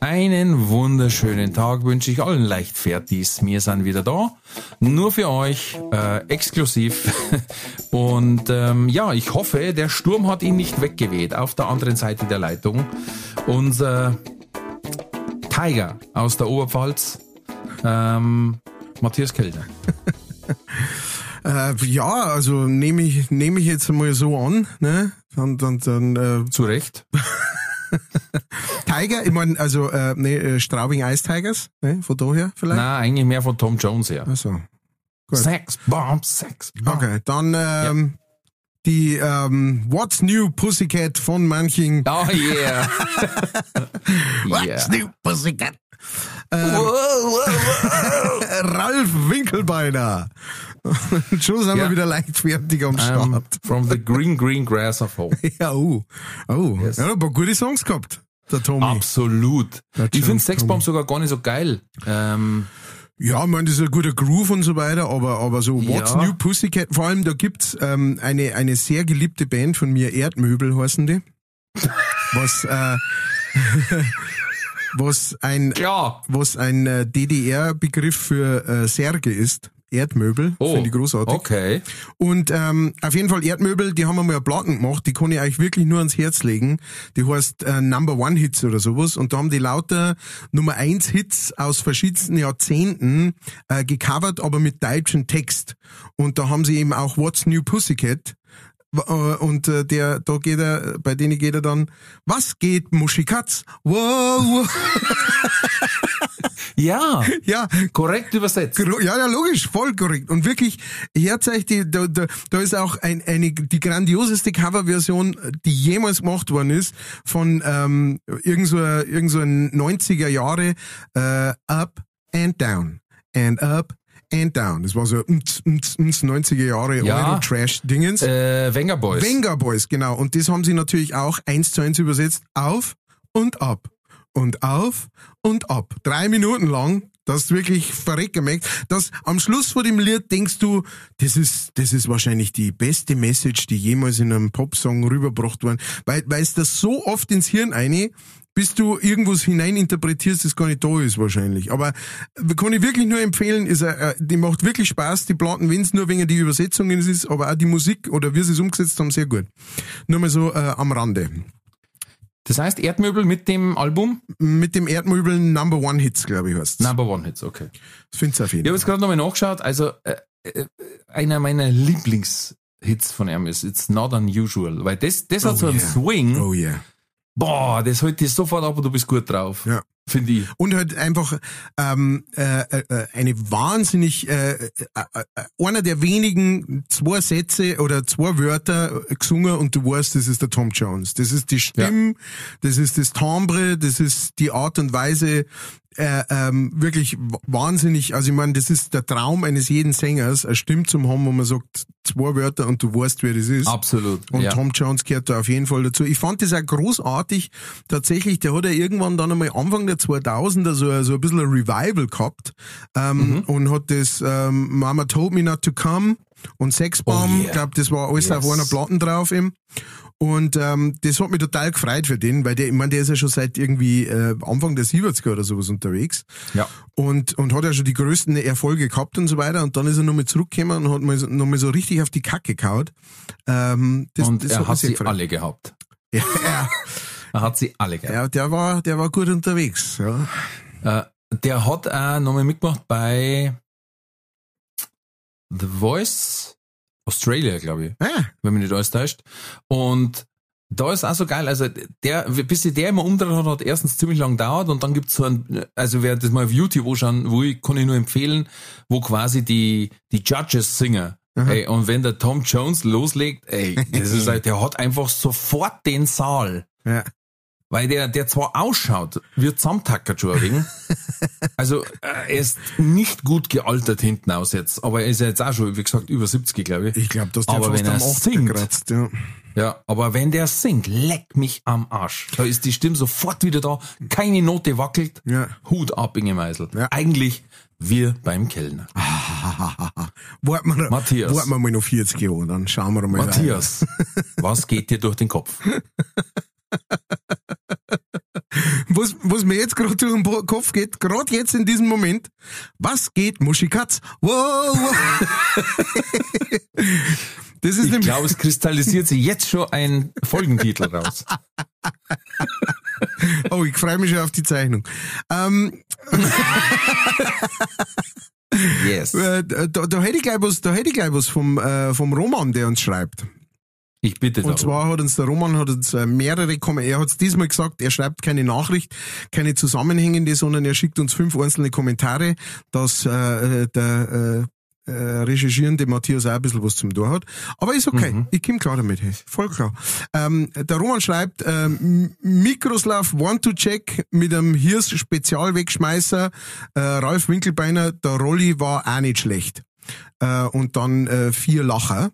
Einen wunderschönen Tag wünsche ich allen Leichtfertis. Wir sind wieder da. Nur für euch, äh, exklusiv. Und ähm, ja, ich hoffe, der Sturm hat ihn nicht weggeweht. Auf der anderen Seite der Leitung. Unser Tiger aus der Oberpfalz, ähm, Matthias Kellner. Äh, ja, also nehme ich, nehme ich jetzt mal so an, ne? Dann, dann, dann, äh, Zu Recht. Tiger, ich meine, also, äh, ne, äh, Straubing Ice Tigers, ne? Von daher vielleicht? Nein, eigentlich mehr von Tom Jones her. Also, gut. Sex, Bomb, Sex, Bomb. Okay, dann, ähm, die, ähm, What's New Pussycat von manchen. Oh yeah. What's yeah. New Pussycat? Ralf Winkelbeiner. Und schon sind wir Ja. wieder leichtfertig am Um, Start. from the green, green grass of home. Ja, oh. Oh, Yes. ja, ein paar gute Songs gehabt, der Tommy. Absolut. Das Ich finde Sexbomb sogar gar nicht so geil. Ähm, Ja, ich meine, das ist ein guter Groove und so weiter, aber, aber so What's Ja. New Pussycat, vor allem da gibt's ähm, eine, eine sehr geliebte Band von mir, Erdmöbel heißen die. Was, äh, was ein, ja. was ein äh, DDR-Begriff für äh, Särge ist. Erdmöbel, Oh, finde ich großartig. okay. Und ähm, auf jeden Fall Erdmöbel, die haben einmal eine Platten gemacht, die kann ich euch wirklich nur ans Herz legen. Die heißt äh, Number One Hits oder sowas. Und da haben die lauter Nummer eins Hits aus verschiedensten Jahrzehnten äh, gecovert, aber mit deutschem Text. Und da haben sie eben auch What's New Pussycat. Äh, Und äh, der, da geht er, bei denen geht er dann, was geht Muschikatz? Wow. Ja, Ja, korrekt übersetzt. Ja, ja, logisch, voll korrekt. Und wirklich, herzeitig, die, da, da, da ist auch ein, eine, die grandioseste Coverversion, die jemals gemacht worden ist, von ähm, irgend so, irgend so ein 90er Jahre äh, Up and Down and Up and Down. Das war so ms, ms, ms, 90er Jahre Ja. Euro-Trash-Dingens. Äh, Wenger Boys. Venga Boys, genau. Und das haben sie natürlich auch eins zu eins übersetzt. Auf und ab. Und auf und ab. Drei Minuten lang. Das ist wirklich verreckt gemerkt. Das am Schluss von dem Lied denkst du, das ist, das ist wahrscheinlich die beste Message, die jemals in einem Popsong rübergebracht worden. Weil, weil es das so oft ins Hirn eine, bis du irgendwas hineininterpretierst, das gar nicht da ist wahrscheinlich. Aber kann ich wirklich nur empfehlen, ist, äh, die macht wirklich Spaß, die Platten, wenn es nur wegen die Übersetzungen ist, aber auch die Musik oder wie sie es umgesetzt haben, sehr gut. Nur mal so äh, am Rande. Das heißt Erdmöbel mit dem Album Mit dem Erdmöbel Number One Hits, glaube ich, heißt Number One Hits, okay. Das findest du auf jeden Ich habe Fall. jetzt gerade nochmal nachgeschaut, also äh, äh, einer meiner Lieblingshits von ihm ist It's Not Unusual, weil das, das hat Oh so einen yeah. Swing, Oh yeah. Boah, das holt dich sofort ab und du bist gut drauf, Ja. finde ich. Und halt einfach ähm, äh, äh, eine wahnsinnig äh, äh, äh, einer der wenigen zwei Sätze oder zwei Wörter gesungen und du weißt, das ist der Tom Jones. Das ist die Stimme, das ist das Timbre, das ist die Art und Weise, äh, ähm, wirklich wahnsinnig. Also ich meine, das ist der Traum eines jeden Sängers, eine Stimme zum haben, wo man sagt zwei Wörter und du weißt, wer das ist. Absolut. Und ja. Tom Jones gehört da auf jeden Fall dazu. Ich fand das auch großartig. Tatsächlich, der hat ja irgendwann dann einmal Anfang der 2000er so, ein- so ein bisschen ein Revival gehabt ähm, und hat das ähm, Mama Told Me Not to Come und Sexbomb, Oh ich yeah. glaube, das war alles Yes. auf einer Platten drauf eben. Und ähm, das hat mich total gefreut für den, weil der, ich meine, der ist ja schon seit irgendwie äh, Anfang der 70er oder sowas unterwegs ja. und, und hat ja schon die größten Erfolge gehabt und so weiter. Und dann ist er nochmal zurückgekommen und hat mal, nochmal so richtig auf die Kacke gehauen. Ähm, das, und das er hat sehr sie gefreut. alle gehabt. Ja, ja, Er hat sie alle gehabt. ja, der war, der war gut unterwegs. Ja. Äh, der hat auch nochmal mitgemacht bei The Voice Australia, glaube ich. Ah, wenn mich nicht alles täuscht. Und da ist auch so geil, also der, bis sich der immer umdreht hat, hat erstens ziemlich lang dauert und dann gibt's so ein, also wer das mal auf YouTube anschauen will, kann ich nur empfehlen, wo quasi die, die Judges singen. Ey, und wenn der Tom Jones loslegt, ey, das ist halt, der hat einfach sofort den Saal. ja. Weil der, der zwar ausschaut, wird wegen. Also, äh, er ist nicht gut gealtert hinten aus jetzt. Aber er ist ja jetzt auch schon, wie gesagt, über 70, glaube ich. Ich glaube, dass der Aber fast wenn er am 8 singt- kratzt, ja. Ja, aber wenn der singt, leck mich am Arsch. Da ist die Stimme sofort wieder da, keine Note wackelt, Ja. Hut ab, Inge Meisel. Ja. Eigentlich wir beim Kellner. Warten wir, Matthias. warten wir mal noch 40 Jahre, dann schauen wir mal Matthias, was geht dir durch den Kopf? Was, was mir jetzt gerade durch den Kopf geht, gerade jetzt in diesem Moment, was geht Muschikatz? Wow, wow. Das ist Ich nämlich, glaube, es kristallisiert sich jetzt schon ein Folgentitel raus. oh, ich freue mich schon auf die Zeichnung. Ähm, Yes. äh, da, da hätte ich gleich was, da hätte ich gleich was vom, äh, vom Roman, der uns schreibt. Ich bitte Und darum. zwar hat uns der Roman hat uns äh, mehrere Kommentare, er hat es diesmal gesagt, er schreibt keine Nachricht, keine zusammenhängende, sondern er schickt uns fünf einzelne Kommentare, dass äh, der äh, äh, recherchierende Matthias auch ein bisschen was zum Tor hat. Aber ist okay, Mhm. ich komme klar damit, hey. voll klar. Ähm, der Roman schreibt, ähm, Mikroslav Want to Check mit einem Hirs Spezialwegschmeißer, äh, Ralf Winkelbeiner, der Rolli war auch nicht schlecht. Äh, und dann äh, vier Lacher.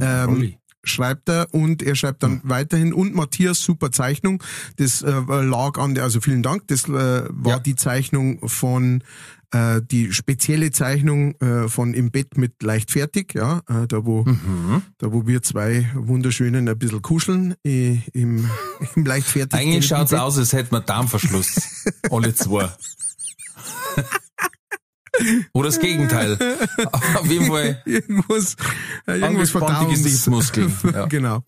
Ähm, Rolli. Schreibt er und er schreibt dann weiterhin und Matthias super Zeichnung das äh, lag an der also vielen Dank das äh, war Ja. die Zeichnung von äh, die spezielle Zeichnung äh, von im Bett mit leicht fertig ja äh, da wo Mhm. da wo wir zwei wunderschönen ein bisschen kuscheln äh, im im leicht fertig Eigentlich schaut's aus, als hätten wir Darmverschluss. Alle zwei. Oder das Gegenteil. Auf jeden Fall irgendwas, äh, irgendwas Verdauungs- Gesichtsmuskeln, ja. genau.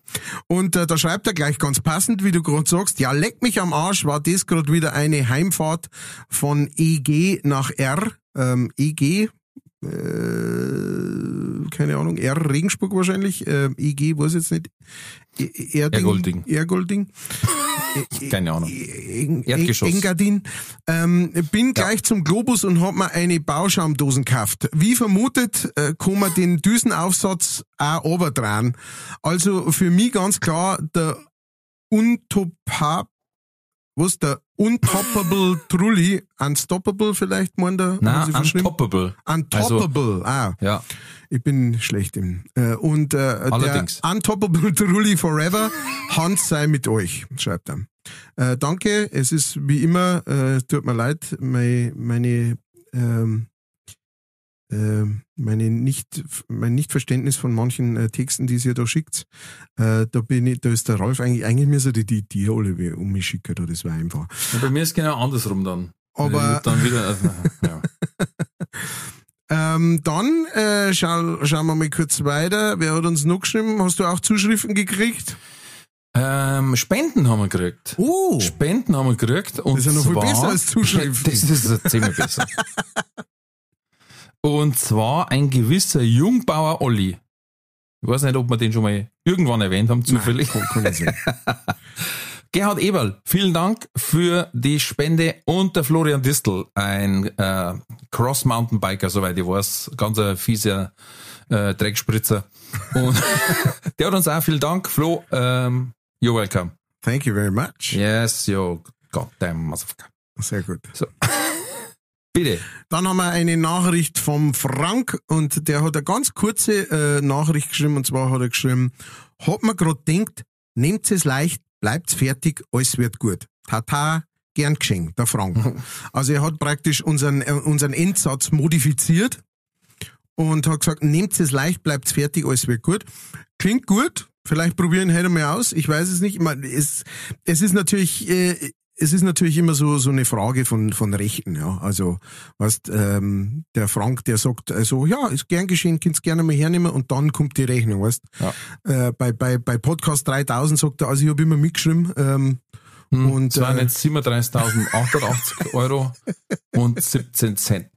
Und äh, da schreibt er gleich ganz passend, wie du gerade sagst, ja, leck mich am Arsch, war das gerade wieder eine Heimfahrt von EG nach R. Ähm, EG, äh, keine Ahnung, R Regensburg wahrscheinlich, äh, EG, weiß jetzt nicht. E- Erding, Ergolding. Ergolding. Keine Ahnung. Eng- Erdgeschoss. Engadin. Ähm, bin gleich zum Globus und hab mir eine Bauschaumdosen gekauft. Wie vermutet, äh, kann man den Düsenaufsatz auch oberdrehen. Also für mich ganz klar der Untopab, was der Untoppable Trulli, Unstoppable vielleicht, meint er? Verschrieben? untoppable. Untoppable, ah. Ja. Ich bin schlecht im. Äh, und äh, Allerdings. der Untoppable Trulli Forever, Hans sei mit euch, schreibt er. Äh, danke, es ist wie immer, äh, tut mir leid, meine, meine, ähm, äh, meine nicht, mein Nichtverständnis von manchen äh, Texten, die ihr da schickt. Äh, da bin ich, da ist der Ralf eigentlich, eigentlich müsste die, die, die alle um mich schicken, da, das war einfach. Und bei mir ist genau andersrum dann. Aber- dann wieder, also, ja. Ähm, dann äh, schau, schauen wir mal kurz weiter. Wer hat uns noch geschrieben? Hast du auch Zuschriften gekriegt? ähm, Spenden haben wir gekriegt. Oh, Spenden haben wir gekriegt. Und Das ist ja noch viel zwar, besser als Zuschriften. Das ist ja ziemlich besser. Und zwar ein gewisser Jungbauer Olli. Ich weiß nicht, ob wir den schon mal irgendwann erwähnt haben, zufällig. Nein. Gerhard Eberl, vielen Dank für die Spende und der Florian Distel, ein äh, Cross-Mountainbiker, soweit ich weiß, ganz ein fieser äh, Dreckspritzer. Und der hat uns auch vielen Dank, Flo, ähm, you're welcome. Thank you very much. Yes, yo, goddamn motherfucker. Sehr gut. Bitte. Dann haben wir eine Nachricht vom Frank und der hat eine ganz kurze äh, Nachricht geschrieben und zwar hat er geschrieben, hat mir gerade denkt, nehmt es leicht, bleibt's fertig, alles wird gut. Tata, gern geschenkt, der Frank. Also er hat praktisch unseren, äh, unseren Endsatz modifiziert und hat gesagt, nehmt es leicht, bleibt's fertig, alles wird gut. Klingt gut, vielleicht probieren heute mal aus, ich weiß es nicht. Ich meine, es, es ist natürlich, äh, es ist natürlich immer so so eine Frage von von Rechten, ja. Also, weißt, ähm, der Frank, der sagt, also ja, ist gern geschehen, könnt's gerne mal hernehmen und dann kommt die Rechnung, weißt. Ja. Äh, bei bei bei Podcast 3000 sagt er, also ich habe immer mitgeschrieben. Ähm, Hm, Und, das waren äh, jetzt 37.880 Euro und 17 Cent.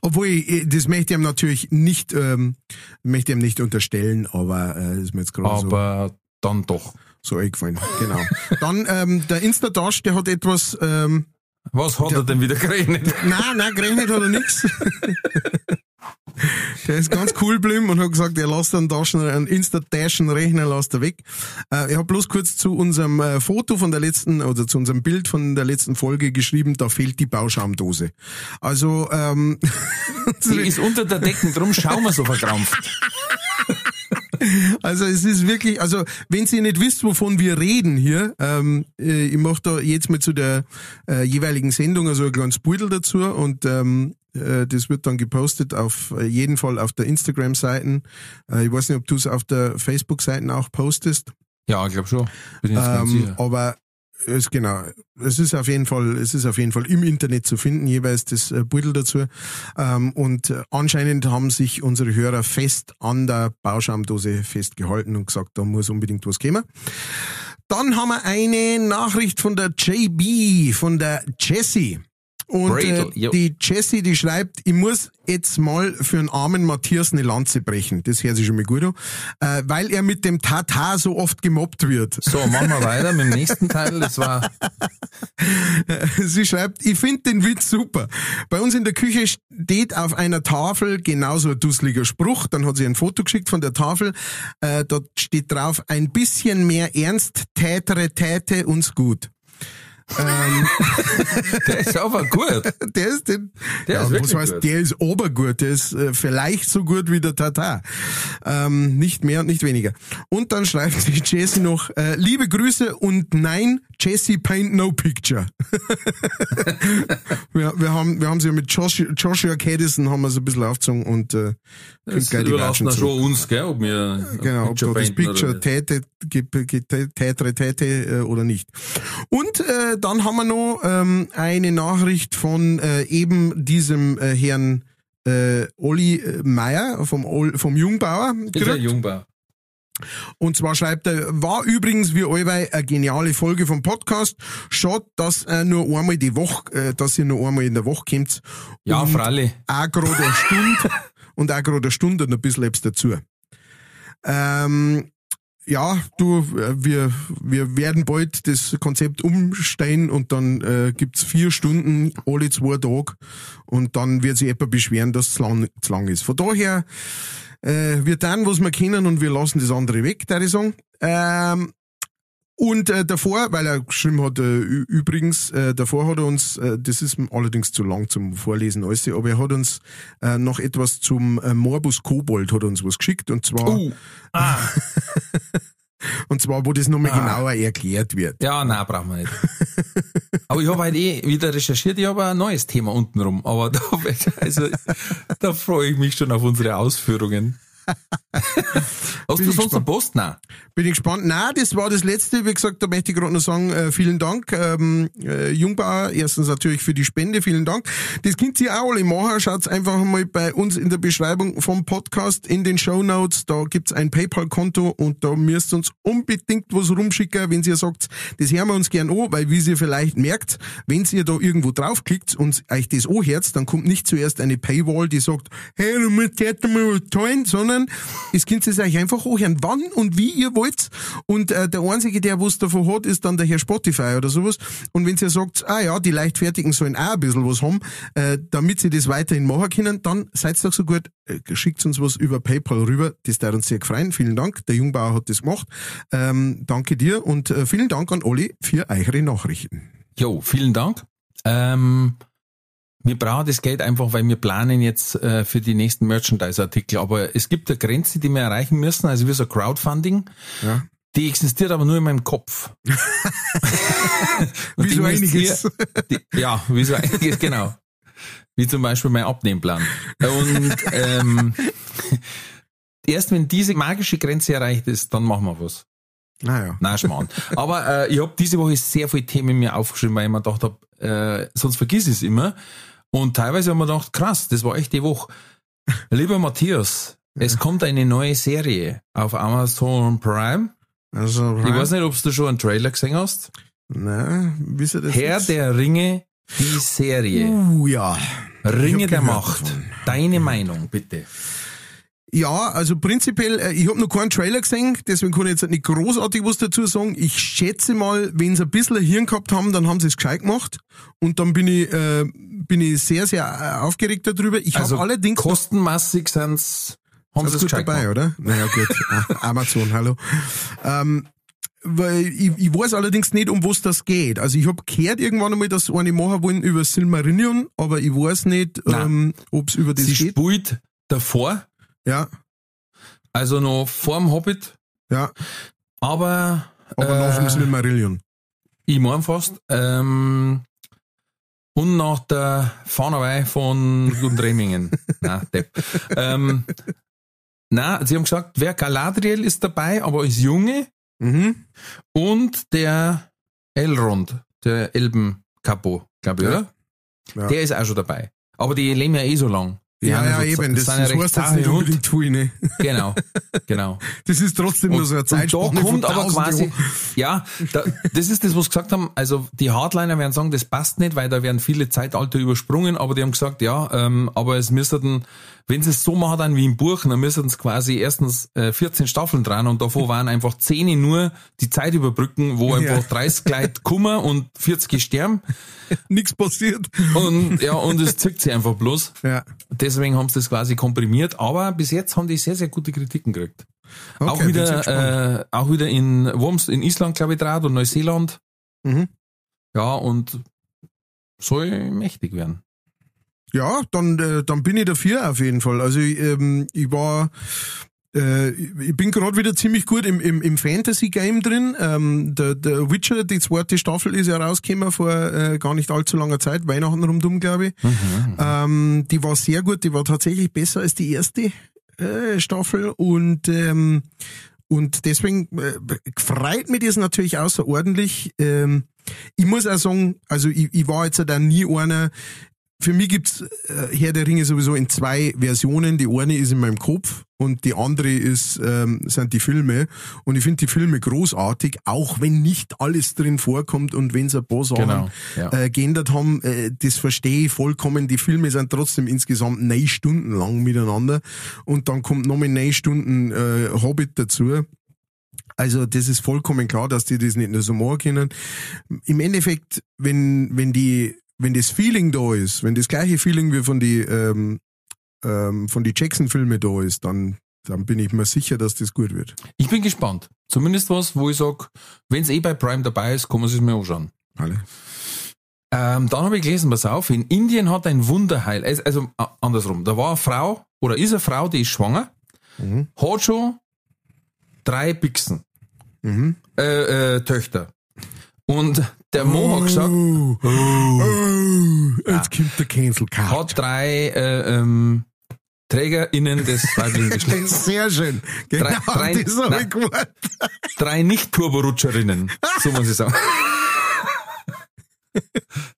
Obwohl, ich, das möchte ich ihm natürlich nicht, ähm, möchte ich ihm nicht unterstellen, aber äh, ist mir jetzt gerade so, Aber dann doch. So eingefallen. Genau. Dann ähm, der Instadash, der hat etwas, ähm, Was hat er denn wieder gerechnet? nein, nein, gerechnet hat er nix. Der ist ganz cool geblieben und hat gesagt, er lässt einen Taschen, einen Insta-Taschen-Rechner lässt er weg. Äh, ich habe bloß kurz zu unserem äh, Foto von der letzten, oder zu unserem Bild von der letzten Folge geschrieben, da fehlt die Bauschaumdose. Also, ähm, Die ist unter der Decken, drum schauen wir so verkrampft. Also es ist wirklich, also wenn ihr nicht wisst, wovon wir reden hier, ähm, äh, ich mache da jetzt mal zu der äh, jeweiligen Sendung also ein kleines Beutel dazu und ähm, äh, das wird dann gepostet auf äh, jeden Fall auf der Instagram-Seiten. Äh, ich weiß nicht, ob du es auf der Facebook-Seiten auch postest. Ja, ich glaube schon. Bin jetzt Ähm, aber es genau, es ist auf jeden Fall, es ist auf jeden Fall im Internet zu finden, jeweils das äh, Beutel dazu. Ähm, und äh, anscheinend haben sich unsere Hörer fest an der Bauschaumdose festgehalten und gesagt, da muss unbedingt was kommen. Dann haben wir eine Nachricht von der JB, von der Jessie. Und äh, Bradle, jo. die Jessie, die schreibt, ich muss jetzt mal für einen armen Matthias eine Lanze brechen. Das hört sich schon mal gut an. Äh, weil er mit dem Tata so oft gemobbt wird. So, machen wir weiter mit dem nächsten Teil. Das war, Sie schreibt, ich finde den Witz super. Bei uns in der Küche steht auf einer Tafel genauso ein dusseliger Spruch. Dann hat sie ein Foto geschickt von der Tafel. Äh, dort steht drauf, ein bisschen mehr Ernst tätere täte uns gut. Ähm, der ist aber gut. der ist den, Der ja, ist was wirklich heißt, gut. der ist obergut, der ist äh, vielleicht so gut wie der Tata. Ähm, nicht mehr und nicht weniger. Und dann schreibt sich Jessie noch, äh, liebe Grüße und nein, Jessie paint no picture. wir, wir haben, wir haben sie ja mit Joshua, Joshua Caddison haben wir so ein bisschen aufgezogen und, äh, Das die überlassen schon uns, gell, ob wir Genau, ob da das Picture täte, tätere täte äh, oder nicht. Und äh, dann haben wir noch ähm, eine Nachricht von äh, eben diesem äh, Herrn äh, Olli äh, Meier vom, Ol- vom Jungbauer. Der gekriegt. Jungbau. Und zwar schreibt er, war übrigens wie allweil eine geniale Folge vom Podcast. Schade, dass äh, nur einmal die Woche, äh, dass ihr nur einmal in der Woche kommt. Ja, Und freilich. auch gerade eine Stunde und auch gerade eine Stunde und ein bisschen etwas dazu. Ähm, ja, du, äh, wir, wir werden bald das Konzept umstellen und dann äh, gibt's vier Stunden alle zwei Tage und dann wird sich jemand beschweren, dass es lang, zu lang ist. Von daher, äh, wir tun, was wir können und wir lassen das andere weg, da ich sagen. Ähm, und äh, davor, weil er geschrieben hat, äh, übrigens, äh, davor hat er uns, äh, das ist allerdings zu lang zum Vorlesen alles, aber er hat uns äh, noch etwas zum äh, Morbus Kobold hat uns was geschickt und zwar, Uh, ah, und zwar, wo das nochmal Ah. genauer erklärt wird. ja, nein, brauchen wir nicht. Aber ich habe halt eh wieder recherchiert, ich habe ein neues Thema untenrum. Aber da, also, da freue ich mich schon auf unsere Ausführungen. Hast Bin du ich sonst noch Post? Nein. Bin ich gespannt. Na, das war das letzte. Wie gesagt, da möchte ich gerade noch sagen, äh, vielen Dank, ähm, äh, Jungbauer. Erstens natürlich für die Spende, vielen Dank. Das könnt ihr auch alle machen. Schaut's einfach mal bei uns in der Beschreibung vom Podcast in den Show Notes. Da gibt's ein PayPal-Konto und da müsst ihr uns unbedingt was rumschicken, wenn ihr sagt, das hören wir uns gern an, weil wie ihr vielleicht merkt, wenn ihr da irgendwo draufklickt und euch das anhört, dann kommt nicht zuerst eine Paywall, die sagt, hey, du musst jetzt mal was zahlen, sondern es könnt ihr euch einfach anhören, wann und wie ihr wollt. Und äh, der Einzige, der was davon hat, ist dann der Herr Spotify oder sowas. Und wenn ihr sagt, ah ja, die Leichtfertigen sollen auch ein bisschen was haben, äh, damit sie das weiterhin machen können, dann seid doch so gut, äh, schickt uns was über PayPal rüber. Das darf uns sehr gefreien. Vielen Dank. Der Jungbauer hat das gemacht. Ähm, danke dir und äh, vielen Dank an Olli für eure Nachrichten. Jo, vielen Dank. Ähm, wir brauchen das Geld einfach, weil wir planen jetzt äh, für die nächsten Merchandise-Artikel. Aber es gibt eine Grenze, die wir erreichen müssen, also wie so Crowdfunding. Ja. Die existiert aber nur in meinem Kopf. Wie so einiges. Die, ja, wie so einiges, genau. Wie zum Beispiel mein Abnehmplan. Und ähm, erst wenn diese magische Grenze erreicht ist, dann machen wir was. Naja. Nein, Schmarrn. Aber äh, ich habe diese Woche sehr viele Themen mir aufgeschrieben, weil ich mir gedacht habe, äh, sonst vergiss ich es immer. Und teilweise haben wir gedacht, krass, das war echt die Woche. Lieber Matthias, es kommt eine neue Serie auf Amazon Prime. Also, Ich weiß nicht, ob du schon einen Trailer gesehen hast. Wisst ihr das? Herr jetzt? der Ringe, die Serie. Uh, ja. Ringe der Macht. davon. Deine Meinung, bitte. Ja, also prinzipiell, äh, ich habe noch keinen Trailer gesehen, deswegen kann ich jetzt nicht großartig was dazu sagen. Ich schätze mal, wenn sie ein bisschen ein Hirn gehabt haben, dann haben sie es gescheit gemacht. Und dann bin ich, äh, bin ich sehr, sehr äh, aufgeregt darüber. Ich Also habe allerdings kostenmäßig sind's, haben sie es gut dabei, gemacht. oder? Naja, gut. Ah, Amazon, hallo. Ähm, weil ich, ich weiß allerdings nicht, um was das geht. Also ich habe gehört irgendwann einmal, dass eine machen wollen über Silmarillion, aber ich weiß nicht, Nein. ähm, ob es über das Sie geht. spielt davor, Ja, also noch vorm Hobbit, ja, aber, aber nach dem äh, Silmarillion. ich mein fast, ähm, und nach der Fahnenwei von Gundremingen. na, Depp. Ähm, na, sie haben gesagt, wer Galadriel ist dabei, aber als Junge Mhm. und der Elrond, der Elbenkapo, glaube ich, Ja. oder? Ja. Der ist auch schon dabei. Aber die leben ja eh so lang. Die Ja, ja, so- eben, das, das heißt jetzt nicht unbedingt viel, ne? Genau, genau. Das ist trotzdem nur so eine Und da Zeitspanne von kommt aber 1000 quasi, Jahren. ja, da, das ist das, was sie gesagt haben. Also die Hardliner werden sagen, das passt nicht, weil da werden viele Zeitalter übersprungen, aber die haben gesagt, ja, ähm, aber es müssten, wenn sie es so machen dann wie im Buch, dann müssten es quasi erstens äh, 14 Staffeln dran und davor waren einfach 10 nur die Zeit überbrücken, wo Ja. einfach 30 Leute kommen und 40 sterben Nichts passiert. und ja, und es zickt sie einfach bloß. Ja. Deswegen haben sie das quasi komprimiert, aber bis jetzt haben die sehr, sehr gute Kritiken gekriegt. Okay, auch wieder, äh, auch wieder in Worms, in Island, glaube ich, draht und Neuseeland. Mhm. Ja, und soll mächtig werden. Ja, dann, äh, dann bin ich dafür auf jeden Fall. Also ich, ähm, ich war, äh, ich bin gerade wieder ziemlich gut im, im, im Fantasy-Game drin. Ähm, der, der Witcher, die zweite Staffel ist ja rausgekommen vor äh, gar nicht allzu langer Zeit, Weihnachten rumdum, glaube ich. Ähm, die war sehr gut, die war tatsächlich besser als die erste äh, Staffel und ähm, und deswegen äh, freut mich das natürlich außerordentlich. Ähm, ich muss auch sagen, also ich, ich war jetzt da nie einer, für mich gibt's äh, Herr der Ringe sowieso in zwei Versionen. Die eine ist in meinem Kopf und die andere ist ähm, sind die Filme. Und ich finde die Filme großartig, auch wenn nicht alles drin vorkommt und wenn sie ein paar Sachen Genau, ja. äh, geändert haben. Äh, das verstehe ich vollkommen. Die Filme sind trotzdem insgesamt neun Stunden lang miteinander und dann kommt noch mal neun Stunden äh, Hobbit dazu. Also das ist vollkommen klar, dass die das nicht nur so machen können. Im Endeffekt, wenn wenn die wenn das Feeling da ist, wenn das gleiche Feeling wie von die ähm, ähm, von die Jackson-Filme da ist, dann dann bin ich mir sicher, dass das gut wird. Ich bin gespannt. Zumindest was, wo ich sag, wenn es eh bei Prime dabei ist, kann man es mir anschauen. Alle. Ähm, dann habe ich gelesen, pass auf, in Indien hat ein Wunderheil, also, also äh, andersrum, da war eine Frau, oder ist eine Frau, die ist schwanger, Mhm. hat schon drei Bixen, Mhm. äh, äh, Töchter. Und der Mo hat gesagt, Oh, oh, jetzt kommt der Cancel Card. hat drei äh, ähm, TrägerInnen des weiblichen Geschlechts. Sehr schön. Genau, Drei- drei- das habe ich gewollt. Drei Nicht-Turborutscherinnen, so muss ich sagen.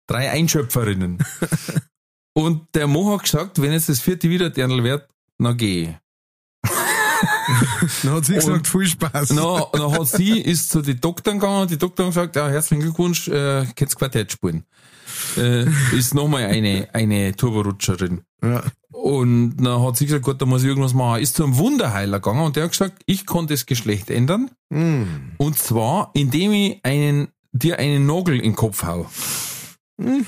Drei Einschöpferinnen. Und der Mo hat gesagt, wenn jetzt das vierte wieder Dirndl wird, na geh. Dann hat sie Und- gesagt, viel Spaß. Na, dann hat sie, ist zu den Doktoren gegangen und die Doktor haben gesagt, ja, herzlichen Glückwunsch, äh, kannst Quartett spielen. Äh, ist nochmal eine, eine Turborutscherin. Ja. Und dann hat sie gesagt, gut, da muss ich irgendwas machen. Ist zu einem Wunderheiler gegangen und der hat gesagt, ich kann das Geschlecht ändern. Mm. Und zwar, indem ich einen, dir einen Nagel in den Kopf hau. Und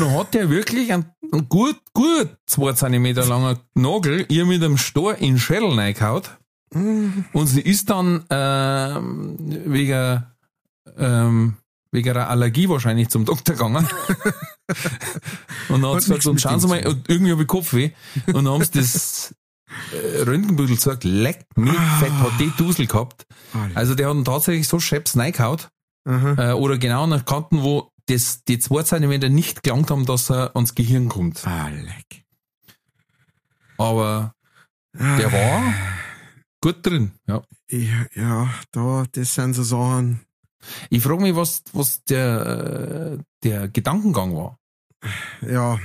dann hat der wirklich einen, einen gut, gut zwei Zentimeter langer Nagel ihr mit einem Stor in den Schädel reingehaut. Und sie ist dann ähm, wegen, ähm, wegen einer Allergie wahrscheinlich zum Doktor gegangen. und dann hat sie gesagt, und schauen Sie dem mal, und irgendwie habe ich Kopfweh. Und dann haben sie das äh, Röntgenbüttel gesagt, leck mich fett, hat die Dusel gehabt. Also der hat ihn tatsächlich so scheps reingehaut, Aha. äh, oder genau an den Kanten, wo das, die zwei Zentimeter nicht gelangt haben, dass er ans Gehirn kommt. Ah, leck. Aber der war gut drin, ja. Ja, ja, da, das sind so Sachen. Ich frage mich, was, was der, äh, der Gedankengang war. Ja,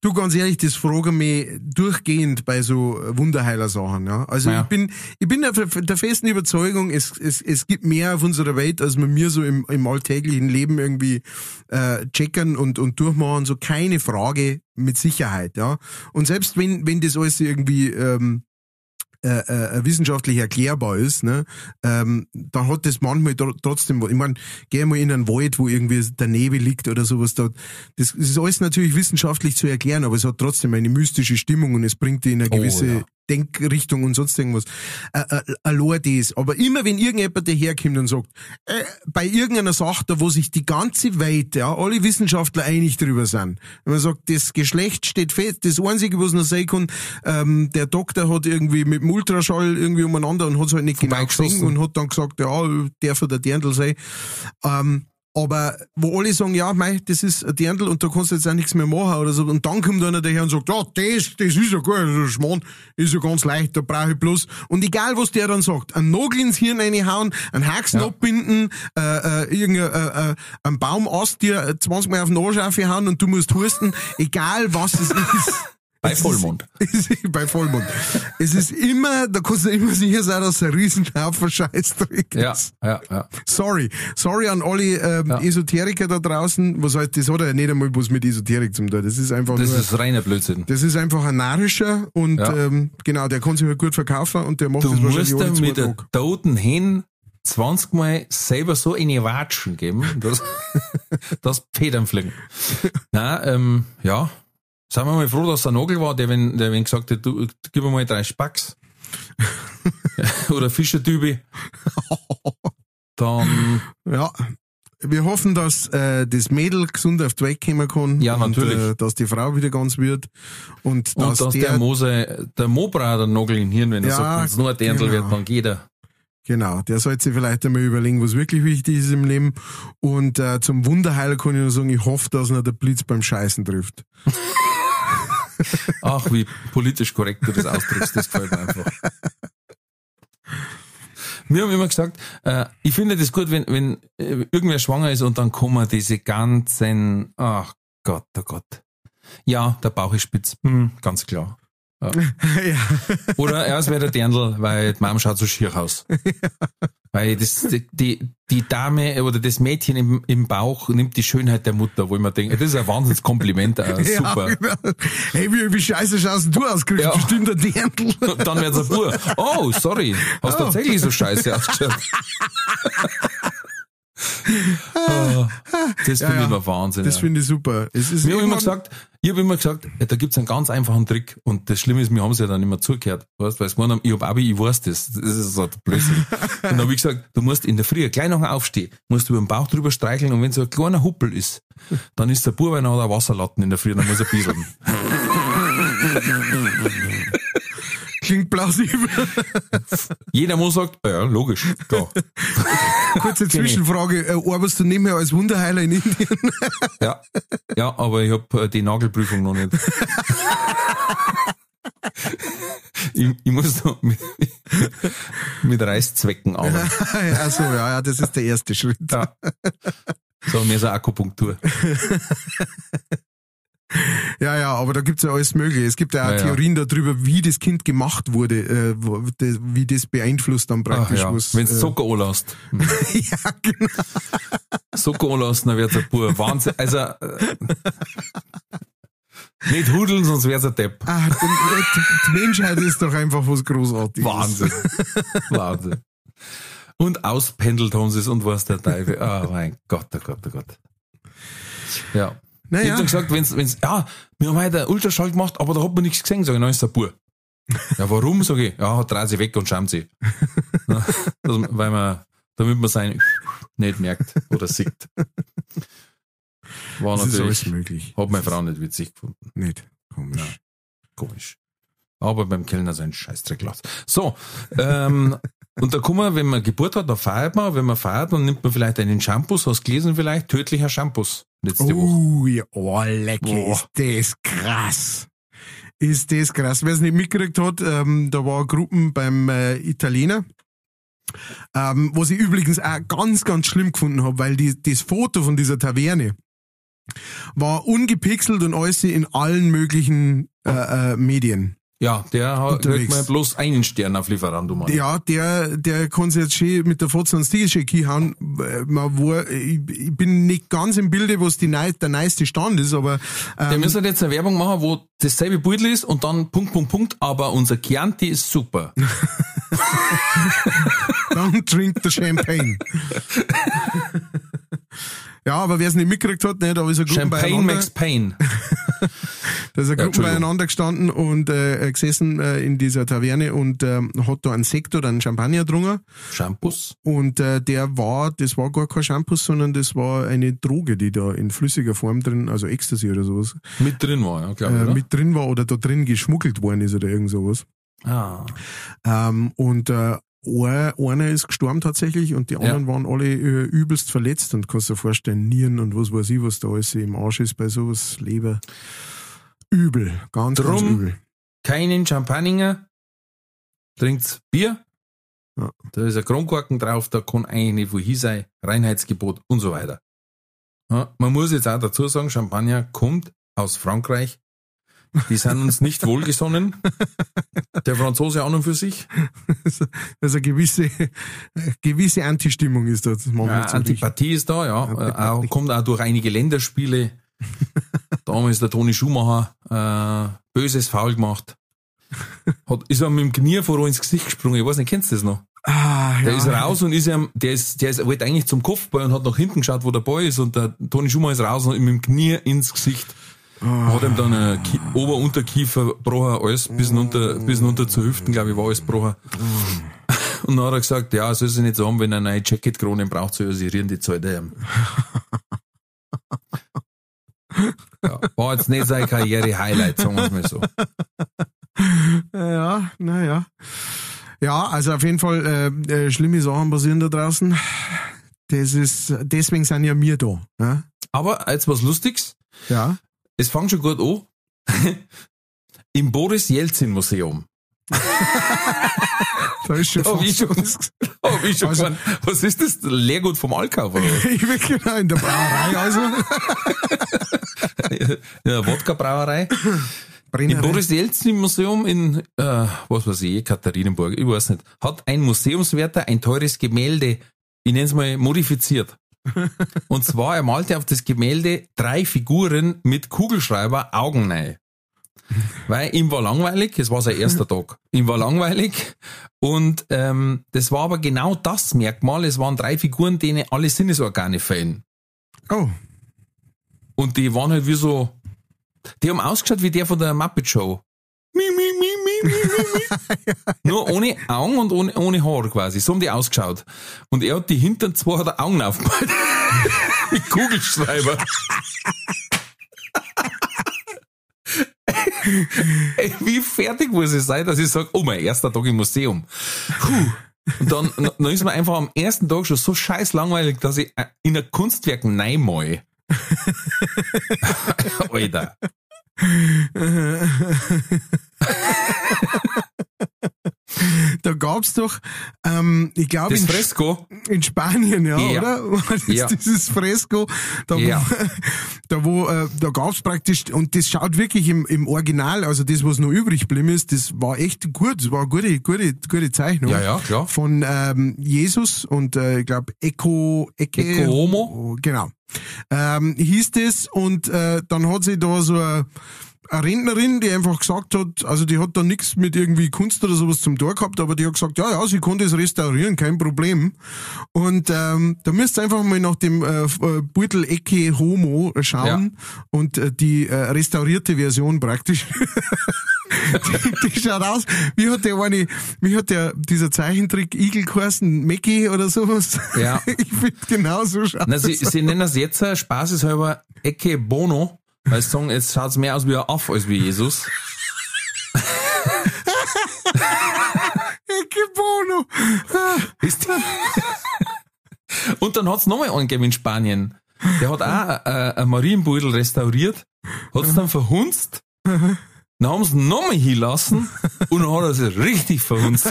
du ganz ehrlich, das fragen mich durchgehend bei so Wunderheiler-Sachen. Ja? Also Ja. ich bin, ich bin der, der festen Überzeugung, es, es, es gibt mehr auf unserer Welt, als wir mir so im, im alltäglichen Leben irgendwie äh, checkern und, und durchmachen. So keine Frage, mit Sicherheit. Ja. Und selbst wenn, wenn das alles irgendwie ähm, äh, äh, wissenschaftlich erklärbar ist, ne, ähm, dann hat das manchmal tr trotzdem, ich meine, geh mal in einen Wald, wo irgendwie der Nebel liegt oder sowas da. Das, ist alles natürlich wissenschaftlich zu erklären, aber es hat trotzdem eine mystische Stimmung und es bringt dich in eine Oh, gewisse ja. Denkrichtung und sonst irgendwas. Äh, äh, allein das. Aber immer wenn irgendjemand daherkommt und sagt, äh, bei irgendeiner Sache, da wo sich die ganze Welt, ja, alle Wissenschaftler einig drüber sind, wenn man sagt, das Geschlecht steht fest, das Einzige, was noch sein kann, ähm, der Doktor hat irgendwie mit dem Ultraschall irgendwie umeinander und hat es halt nicht genau gesehen und hat dann gesagt, ja, der von der Dirndl sein. Ähm, aber wo alle sagen, ja, mei, das ist ein Dirndl und da kannst du jetzt auch nichts mehr machen oder so. Und dann kommt einer daher und sagt, ja, das, das ist ja gut, der Schmarrn ist ja ganz leicht, da brauche ich bloß. Und egal, was der dann sagt, einen Nagel ins Hirn reinhauen, einen Haxen Ja. abbinden, äh, äh, irgendein, äh, äh, einen Baumast dir 20 Mal auf den Arsch aufhauen und du musst husten, egal was es ist. Bei Vollmond. Ist, bei Vollmond. es ist immer, da kannst du immer sicher sein, dass es ein Riesenhaufen Scheißdreck Ja, ist. ja, ja. Sorry. Sorry an alle ähm, Ja. Esoteriker da draußen. Was heißt, das hat ja nicht einmal was mit Esoterik zu tun. Das ist einfach Das nur, ist reiner Blödsinn. das ist einfach ein narischer und Ja. ähm, genau, der kann sich halt gut verkaufen und der macht Du das musst wahrscheinlich alle zwei mit der toten Hen 20 Mal selber so in die Watschen geben, dass, dass Federn fliegen. Na, ähm, ja. Seien wir mal froh, dass der Nagel war, der wenn, der wenn gesagt hat, du, gib mir mal drei Spacks. Oder Fischertübi. Dann, Ja. Wir hoffen, dass äh, das Mädel gesund auf die Weg kommen kann. Ja, und, natürlich. Äh, dass die Frau wieder ganz wird. Und, und dass, dass der, der, Mose, der Mo braucht einen Nagel im Hirn, wenn er Ja, sagt, wenn es nur ein Dirndl genau. wird, dann geht er. Genau, der sollte sich vielleicht einmal überlegen, was wirklich wichtig ist im Leben. Und äh, zum Wunderheiler kann ich nur sagen, ich hoffe, dass ihn der Blitz beim Scheißen trifft. Ach, wie politisch korrekt du das ausdrückst, das gefällt mir einfach. Wir haben immer gesagt, äh, ich finde das gut, wenn, wenn äh, irgendwer schwanger ist und dann kommen diese ganzen, ach Gott, oh Gott. Ja, der Bauch ist spitz, hm, ganz klar. Ja. ja. Oder er ist wieder der Dirndl, weil die Mom schaut so schier aus. Weil das, die, die Dame oder das Mädchen im, im Bauch nimmt die Schönheit der Mutter, wo ich mir denke, das ist ein Wahnsinnskompliment, äh, super. Ja, genau. Hey, wie, wie scheiße schaust du aus? Kriegst Ja. bestimmt ein Dirndl. Dann wird's ein Bur. Oh, sorry. Hast Oh. tatsächlich so scheiße ausgeschaut. Oh, das finde ja. ich immer Wahnsinn. Das ja. finde ich super. Es ist Wir haben immer gesagt, ich habe immer gesagt, da gibt's einen ganz einfachen Trick. Und das Schlimme ist, wir haben es ja dann immer zugehört. Weißt, weil es gemeint haben, ich hab Abi, ich weiß das. Das ist so ein Blödsinn. und dann habe ich gesagt, du musst in der Früh gleich nach dem Aufstehen, musst du über den Bauch drüber streicheln und wenn so ein kleiner Huppel ist, dann ist der Bub einer oder Wasserlatten in der Früh, dann muss er bieseln. Klingt plausibel. Jeder muss sagt, ja, logisch, klar. Kurze Zwischenfrage. Äh, arbeitest du nebenher als Wunderheiler in Indien? Ja, ja, aber ich habe die Nagelprüfung noch nicht. ich, ich muss noch mit, mit Reißzwecken arbeiten. Achso, ja, ja, das ist der erste Schritt. Ja. So, mehr so Akupunktur. Ja, ja, aber da gibt's ja alles Mögliche. Es gibt ja auch Ja, ja. Theorien darüber, wie das Kind gemacht wurde, äh, wie das beeinflusst dann Ach praktisch ja, was. wenn du äh, Zucker anlässt. ja, genau. Zucker anlässt, dann wird's ein Bur. Wahnsinn. Also, äh, nicht hudeln, sonst wär's ein Depp. Ah, die, die, die Menschheit ist doch einfach was Großartiges. Wahnsinn. Wahnsinn. Und auspendelt haben sie es und was der Teufel. Oh mein Gott, oh Gott, oh Gott. Ja. Ich Naja, hab dann gesagt, wenn's, wenn's, ja, wir haben heute einen Ultraschall gemacht, aber da hat man nichts gesehen, sag ich, nein, ist ein Bur. Ja, warum, sag ich, ja, dreht sie weg und schauen sie. Ja, das, weil man, damit man sein nicht merkt oder sieht. War das ist natürlich, möglich. hat meine Frau nicht witzig gefunden. Nicht. Komisch. Komisch. Aber beim Kellner sein Scheißdreckglas. So, ähm, und da kann man, wenn man Geburt hat, da feiert man, wenn man feiert, dann nimmt man vielleicht einen Shampoos, hast gelesen vielleicht, tödlicher Shampoos. Letzte Woche. Oh, ja, oh, lecker, Boah. ist das krass. Ist das krass. Wer es nicht mitgekriegt hat, ähm, da war Gruppen beim äh, Italiener, ähm, was ich übrigens auch ganz, ganz schlimm gefunden habe, weil die, das Foto von dieser Taverne war ungepixelt und alles in allen möglichen äh, äh, Medien. Ja, der hat man bloß einen Stern auf Lieferando. Mann. Ja, der, der kann sich jetzt schön mit der Fotze ans Tigercheck hauen. Man war, ich, ich bin nicht ganz im Bilde, was die neu, der neueste Stand ist, aber Der ähm, müsste jetzt eine Werbung machen, wo dasselbe Beutel ist und dann Punkt, Punkt, Punkt, aber unser Chianti ist super. dann drink the Champagne. ja, aber wer es nicht mitgekriegt hat, ne, da ist er gut Champagne makes pain. Da ist er Ja, gut Entschuldigung. beieinander gestanden und äh, gesessen äh, in dieser Taverne und ähm, hat da einen Sekt oder einen Champagner getrunken. Shampoos? Und äh, der war, das war gar kein Shampoo, sondern das war eine Droge, die da in flüssiger Form drin, also Ecstasy oder sowas, Mit drin war, ja, glaube ich, äh, mit drin war oder da drin geschmuggelt worden ist oder irgend sowas. ah. Ähm, und äh, einer ist gestorben tatsächlich und die anderen waren alle äh, übelst verletzt und kannst dir vorstellen, Nieren und was weiß ich, was da alles im Arsch ist bei sowas, Leber. Übel, ganz, ganz Drum- übel. Keinen Champagner, trinkt's Bier. Ja. Da ist ein Kronkorken drauf, da kann eigentlich nicht wohin sein, Reinheitsgebot und so weiter. Ja, man muss jetzt auch dazu sagen, Champagner kommt aus Frankreich. Die sind uns nicht wohlgesonnen. Der Franzose auch und für sich. Also eine gewisse, eine gewisse Antistimmung ist da. Ja. Antipathie ist da, ja. Antipathie. Äh, kommt auch durch einige Länderspiele. Damals der Toni Schumacher äh, böses Foul gemacht. Hat, ist ihm mit dem Knie vor ins Gesicht gesprungen. Ich weiß nicht, kennst du das noch? Ah, Der ja. ist raus und ist ihm, der ist, der ist, wollte eigentlich zum Kopfball und hat nach hinten geschaut, wo der Ball ist und der Toni Schumacher ist raus und ihm mit dem Knie ins Gesicht. Ah. Hat ihm dann äh, Ki Ober- und Unterkiefer gebrochen, alles bis runter, bis runter zu Hüften, glaube ich, war alles gebrochen. Und dann hat er gesagt, ja, soll sie nicht so haben, wenn er eine neue Jacket-Krone braucht, soll er sich rieren, die zahlt er ihm. ja, war jetzt nicht seine Karriere-Highlight, sagen wir es mal so. Ja, naja. Ja, also auf jeden Fall äh, äh, schlimme Sachen passieren da draußen. Das ist, deswegen sind ja wir da. Ja. Aber jetzt was Lustiges. ja. Es fängt schon gut an. Im Boris Jelzin Museum. Da ist schon Hab ich schon, hab ich schon Also- gemeint, was ist das? Leergut vom oder? was? Ich bin genau in der Brauerei, also. ja, Wodka-Brauerei. Im Brennerei. Boris Jelzin Museum in, äh, was weiß ich, Katharinenburg, ich weiß nicht, hat ein Museumswärter ein teures Gemälde, ich nenne es mal modifiziert. Und zwar, er malte auf das Gemälde drei Figuren mit Kugelschreiber Augen rein. Weil ihm war langweilig, es war sein erster Tag. Ihm war langweilig und ähm, das war aber genau das Merkmal. Es waren drei Figuren, denen alle Sinnesorgane fehlen. Oh, Und die waren halt wie so, die haben ausgeschaut wie der von der Muppet Show. Nur ohne Augen und ohne, ohne Haar quasi. So haben die ausgeschaut. Und er hat die hinteren zwei hat er Augen aufgemalt. Mit Kugelschreiber. Ey, wie fertig muss es sein, dass ich sage, oh, mein erster Tag im Museum. Puh. Und dann, dann ist mir einfach am ersten Tag schon so scheiß langweilig, dass ich äh, in ein Kunstwerk neimal. Alter. Da gab's doch, ähm, ich glaube in, Fresko, in Spanien, ja, Ja. oder? Das Ja. dieses Fresko, da Ja. wo, da wo, äh, da gab's praktisch, und das schaut wirklich im, im Original, also das, was noch übrig geblieben ist, das war echt gut, das war eine gute, gute, gute Zeichnung. Ja, ja, klar. Von ähm, Jesus und äh, ich glaube Eco, Ecke, Ecce Homo. Genau. Ähm, hieß das und äh, dann hat sie da so eine, eine Rentnerin, die einfach gesagt hat, also die hat da nichts mit irgendwie Kunst oder sowas zum Tor gehabt, aber die hat gesagt, ja, ja, sie konnte es restaurieren, kein Problem. Und ähm, da müsst ihr einfach mal nach dem äh, äh, Beutel Ecke Homo schauen und äh, die äh, restaurierte Version praktisch. die, die schaut aus, wie hat der eine, wie hat der, dieser Zeichentrick Igel geheißen, Mackie oder sowas? Ja. Ich finde genau so schaut Na, sie, sie nennen das jetzt äh, spaßeshalber Ecke Bono, weil sagen, jetzt schaut's mehr aus wie ein Aff als wie Jesus. Bono. Ist Und dann hat's nochmal einen gegeben in Spanien. Der hat auch äh, ein Marienbeutel restauriert, hat's dann verhunzt, dann haben sie nochmal hinlassen und dann hat er sich richtig verhunzt.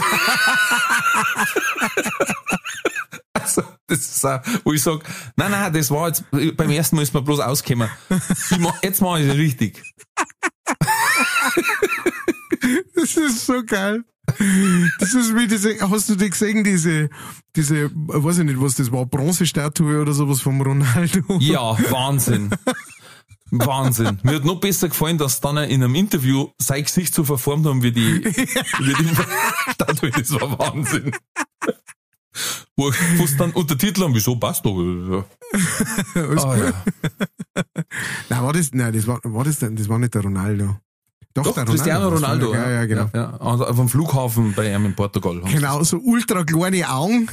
Das ist auch, wo ich sag, nein, nein, das war jetzt, beim ersten Mal ist mir bloß ausgekommen. Mach, jetzt mach ich es richtig. Das Das ist so geil. Das ist wie diese, hast du die gesehen, diese, diese, weiß ich nicht, was das war, Bronzestatue oder sowas vom Ronaldo? Ja, Wahnsinn. Wahnsinn. Mir hat noch besser gefallen, dass dann in einem Interview sein Gesicht so verformt haben wie die, wie die Statue. Das war Wahnsinn. Wo wo es dann Untertitel haben, wieso passt doch. Alles Ah, gut. ja. Nein, war das, nein, das war, war das denn, das war nicht der Ronaldo. Doch, Doch, der Cristiano. Ronaldo. Ja, ja, genau. Ja, also auf dem Flughafen bei ihm in Portugal. Genau, so ultra kleine Augen.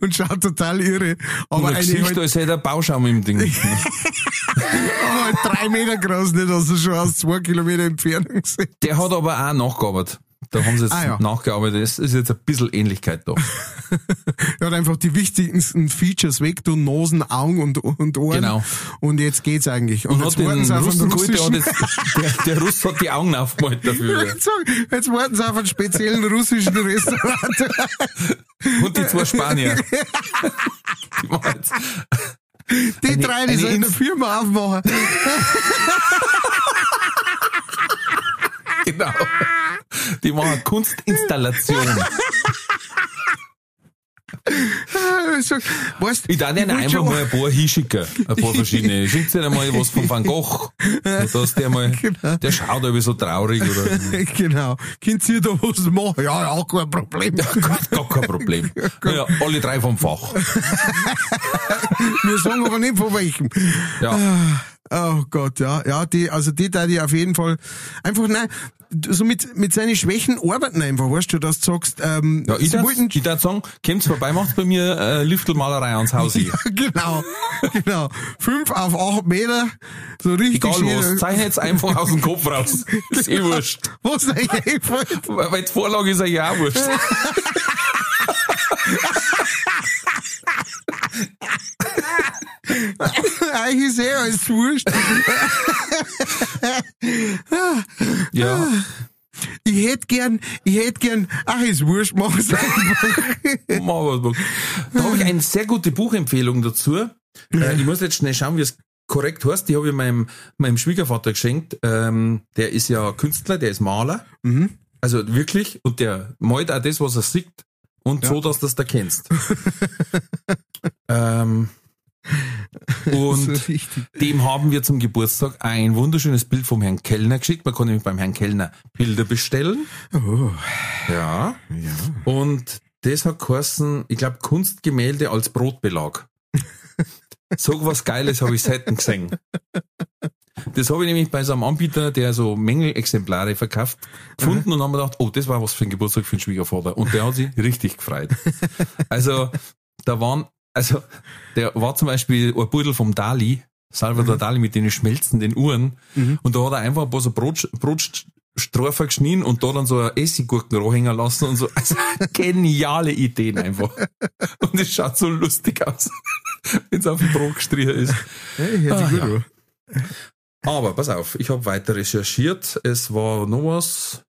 Und schaut total irre. Aber Aber ein eine Gesicht, halt, als hätte er Bauschaum im Ding. aber halt drei Meter groß, nicht, dass er schon aus zwei Kilometer Entfernung sieht. Der hat aber auch nachgearbeitet. Da haben sie jetzt Ah, ja. nachgearbeitet. Es ist jetzt ein bisschen Ähnlichkeit da. Er hat einfach die wichtigsten Features weg, du Nosen, Augen und, und Ohren. Genau. Und jetzt geht's eigentlich. Und, Und jetzt warten sie auf Russen der, jetzt, der, der Russ hat die Augen aufgemalt dafür. jetzt, jetzt warten sie auf einen speziellen russischen Restaurant. Und die zwei Spanier. Die machen jetzt, Die Eine- drei, die sollen eine Firma aufmachen. genau. Die machen Kunstinstallation. So, weißt, Ich darf wollte einfach mal ein paar hinschicken. Ein paar verschiedene. Schickt ihnen mal was von Van Gogh. Dass der mal, Genau. der schaut irgendwie so traurig oder, Genau. Könnt ihr da was machen? Ja, ja, kein Problem. gar, gar kein Problem. Naja, alle drei vom Fach. Wir sagen aber nicht von welchem. Ja. Oh Gott, ja. Ja, die, also die da die auf jeden Fall einfach, nein, so mit, mit seinen Schwächen arbeiten einfach, weißt du, dass du sagst, ähm, Ja, ich darf, wollten, ich darf sagen, kommt's vorbei, macht's bei mir äh, Lüftelmalerei ans Haus hier. genau, genau. Fünf auf acht Meter, so richtig Egal was, schön. zeichnet's einfach aus dem Kopf raus. Ist eh wurscht. Was weil die Vorlage ist ja auch wurscht. Eigentlich ist eh alles wurscht. Ja. Ich hätte gern, ich hätte gern, ach, ist wurscht, einfach. Mal was machen. Da habe ich eine sehr gute Buchempfehlung dazu. Äh, ich muss jetzt schnell schauen, wie es korrekt heißt. Die habe ich meinem, meinem Schwiegervater geschenkt. Ähm, der ist ja Künstler, der ist Maler. Mhm. Also wirklich. Und der malt auch das, was er sieht. Und so, dass du das da kennst. ähm, und so dem haben wir zum Geburtstag ein wunderschönes Bild vom Herrn Kellner geschickt. Man nämlich beim Herrn Kellner Bilder bestellen. Oh, Ja. ja. Und das hat geheißen, ich glaube, Kunstgemälde als Brotbelag. so was Geiles habe ich selten gesehen. Das habe ich nämlich bei so einem Anbieter, der so Mängelexemplare verkauft, gefunden und haben mir gedacht, oh, das war was für ein Geburtstag für den Schwiegervater. Und der hat sich richtig gefreut. Also, da waren, also, der war zum Beispiel ein Pudel vom Dali, Salvador Dali mit den schmelzenden Uhren. Und da hat er einfach ein paar so Brot, Brotstreifer geschnien und da dann so ein Essiggurken rohhängen lassen und so. Also, geniale Ideen einfach. Und es schaut so lustig aus, wenn es auf dem Brot gestrichen ist. Hey, Ah, ja. Aber pass auf, ich habe weiter recherchiert. Es war noch was.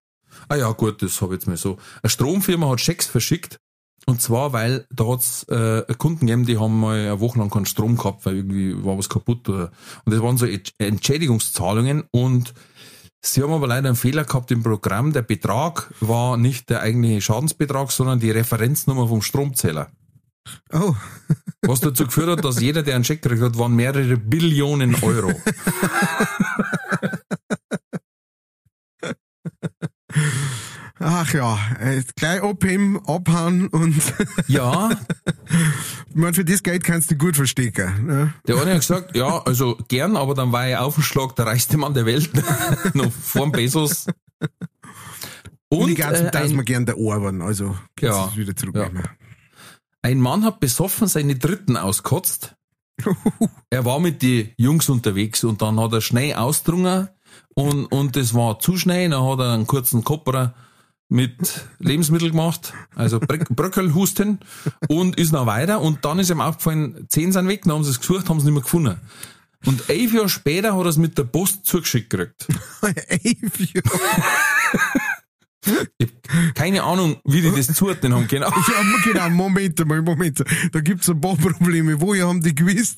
Ah ja, gut, das habe ich jetzt mal so. Eine Stromfirma hat Schecks verschickt. Und zwar, weil da hat's äh, Kunden gegeben, die haben mal eine Woche lang keinen Strom gehabt, weil irgendwie war was kaputt. Oder, und das waren so Entsch- Entschädigungszahlungen. Und sie haben aber leider einen Fehler gehabt im Programm. Der Betrag war nicht der eigentliche Schadensbetrag, sondern die Referenznummer vom Stromzähler. Oh, Was dazu geführt hat, dass jeder, der einen Scheck gekriegt hat, waren mehrere Billionen Euro. ach ja, äh, gleich abheben, abhauen und Ja, ich meine, für das Geld kannst du gut verstecken. Ne? Der eine hat gesagt, ja, also gern, aber dann war ich auf den Schlag der reichste Mann der Welt. Noch vor dem Bezos. Und, Und die ganzen äh, mal gern der Ohren, also Ja, wieder zurücknehmen. ein Mann hat besoffen seine Dritten auskotzt. Er war mit den Jungs unterwegs und dann hat er schnell ausdrungen und, und das war zu schnell. Dann hat er einen kurzen Kopperer mit Lebensmittel gemacht, also Bröck- Bröckelhusten und ist noch weiter und dann ist ihm aufgefallen, zehn sind weg, dann haben sie es gesucht, haben sie nicht mehr gefunden. Und elf Jahre später hat er es mit der Post zugeschickt gekriegt. Elf Jahre. Keine Ahnung, wie die das zuordnen haben können. Ja, genau, Moment mal, Moment. Da gibt's ein paar Probleme. Woher haben die gewusst,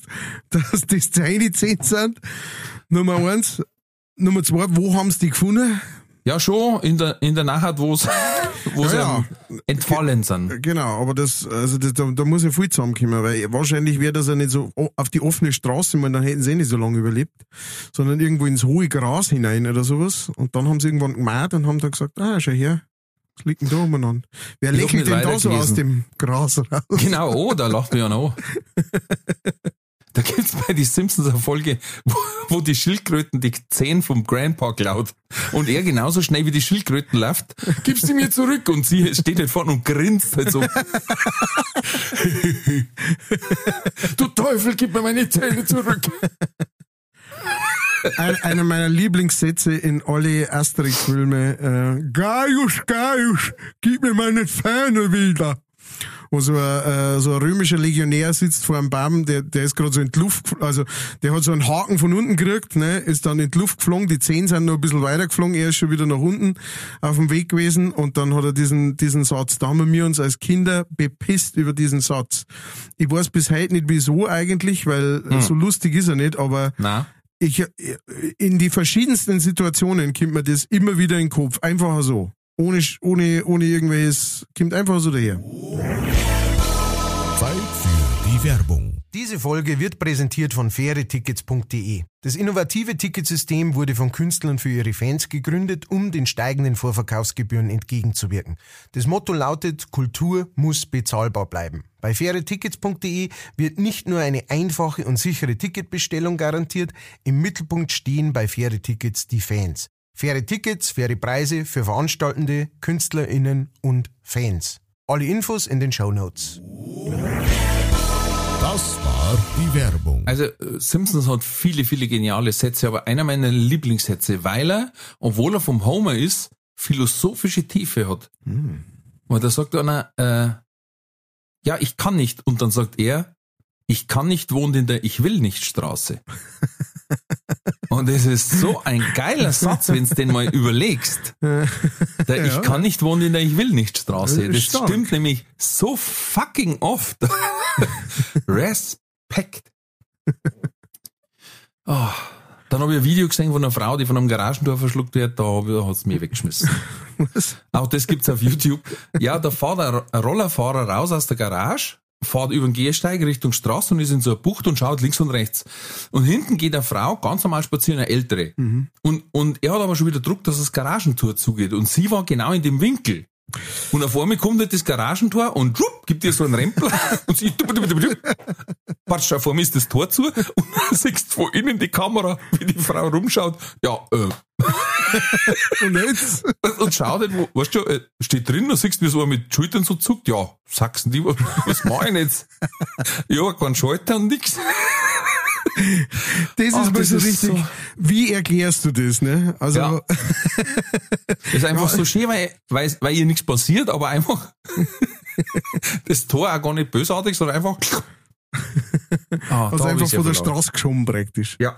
dass das seine Zehn sind? Nummer eins. Nummer zwei, wo haben sie die gefunden? Ja, schon in der, in der Nacht, wo sie wo sie Ja, am entfallen sind. Genau, aber das, also das, da, da muss ja viel zusammenkommen, weil wahrscheinlich wäre das ja nicht so auf die offene Straße, man, dann hätten sie eh nicht so lange überlebt, sondern irgendwo ins hohe Gras hinein oder sowas. Und dann haben sie irgendwann gemacht und haben dann gesagt, ah, schau her, was liegt denn da umeinander? Wer lächelt denn da so aus dem Gras raus? Genau, oh, da lacht mir ja noch. Da gibt's bei die Simpsons eine Folge, wo, wo die Schildkröten die Zehen vom Grandpa klaut. Und er genauso schnell wie die Schildkröten läuft, gib sie mir zurück. Und sie steht halt vorne und grinst halt so. du Teufel, gib mir meine Zähne zurück. Ein, einer meiner Lieblingssätze in alle Asterix-Filme, äh, Gaius, Gaius, gib mir meine Fähne wieder. Wo so ein, äh, so ein römischer Legionär sitzt vor einem Baum, der, der ist gerade so in die Luft, also der hat so einen Haken von unten gekriegt, ne, ist dann in die Luft geflogen, die Zehen sind noch ein bisschen weiter geflogen, er ist schon wieder nach unten auf dem Weg gewesen und dann hat er diesen, diesen Satz, da haben wir uns als Kinder bepisst über diesen Satz. Ich weiß bis heute nicht wieso eigentlich, weil so lustig ist er nicht, aber Na, ich, in die verschiedensten Situationen kommt mir das immer wieder in den Kopf. Einfach so. Ohne, ohne, ohne irgendwelches, kommt einfach so daher. Zeit für die Werbung. Diese Folge wird präsentiert von fairetickets.de. Das innovative Ticketsystem wurde von Künstlern für ihre Fans gegründet, um den steigenden Vorverkaufsgebühren entgegenzuwirken. Das Motto lautet, Kultur muss bezahlbar bleiben. Bei fairetickets.de wird nicht nur eine einfache und sichere Ticketbestellung garantiert, im Mittelpunkt stehen bei faire Tickets die Fans. Faire Tickets, faire Preise für Veranstaltende, KünstlerInnen und Fans. Alle Infos in den Show Notes. Das war die Werbung. also äh, Simpsons hat viele, viele geniale Sätze, aber einer meiner Lieblingssätze, weil er, obwohl er vom Homer ist, philosophische Tiefe hat. Weil da sagt einer, äh, ja, ich kann nicht. Und dann sagt er, ich kann nicht wohnen in der Ich will nicht Straße. Und es ist so ein geiler Satz, wenn du den mal überlegst. Der Ich kann nicht wohnen in der Ich will nicht Straße. Das Das stark. stimmt nämlich so fucking oft. Respekt. Oh, dann habe ich ein Video gesehen von einer Frau, die von einem Garagentor verschluckt wird, da hat es mich weggeschmissen. Auch das gibt's auf YouTube. Ja, da fährt ein Rollerfahrer raus aus der Garage, fährt über den Gehsteig Richtung Straße und ist in so einer Bucht und schaut links und rechts. Und hinten geht eine Frau ganz normal spazieren, eine ältere. Und, und er hat aber schon wieder Druck, dass das Garagentor zugeht. Und sie war genau in dem Winkel. Und auf einmal kommt halt das Garagentor und schupp, gibt ihr so einen Rempler und sie Patsch, vor mir ist das Tor zu und dann siehst du von innen die Kamera, wie die Frau rumschaut. Ja, äh, Und jetzt? und schaut halt, wo, weißt du, äh, steht drin, da siehst du, wie so mit Schultern so zuckt. Ja, sagst du die, was, mach ich jetzt? Ja, kein Schalter und nix. Das ist Ach, mal so richtig. so- Wie erklärst du das, ne? Also, Ja. Das ist einfach so schön, weil, weil, weil ihr nichts passiert, aber einfach das Tor auch gar nicht bösartig, sondern einfach. Ah, also einfach von der. Straße geschoben praktisch. Ja.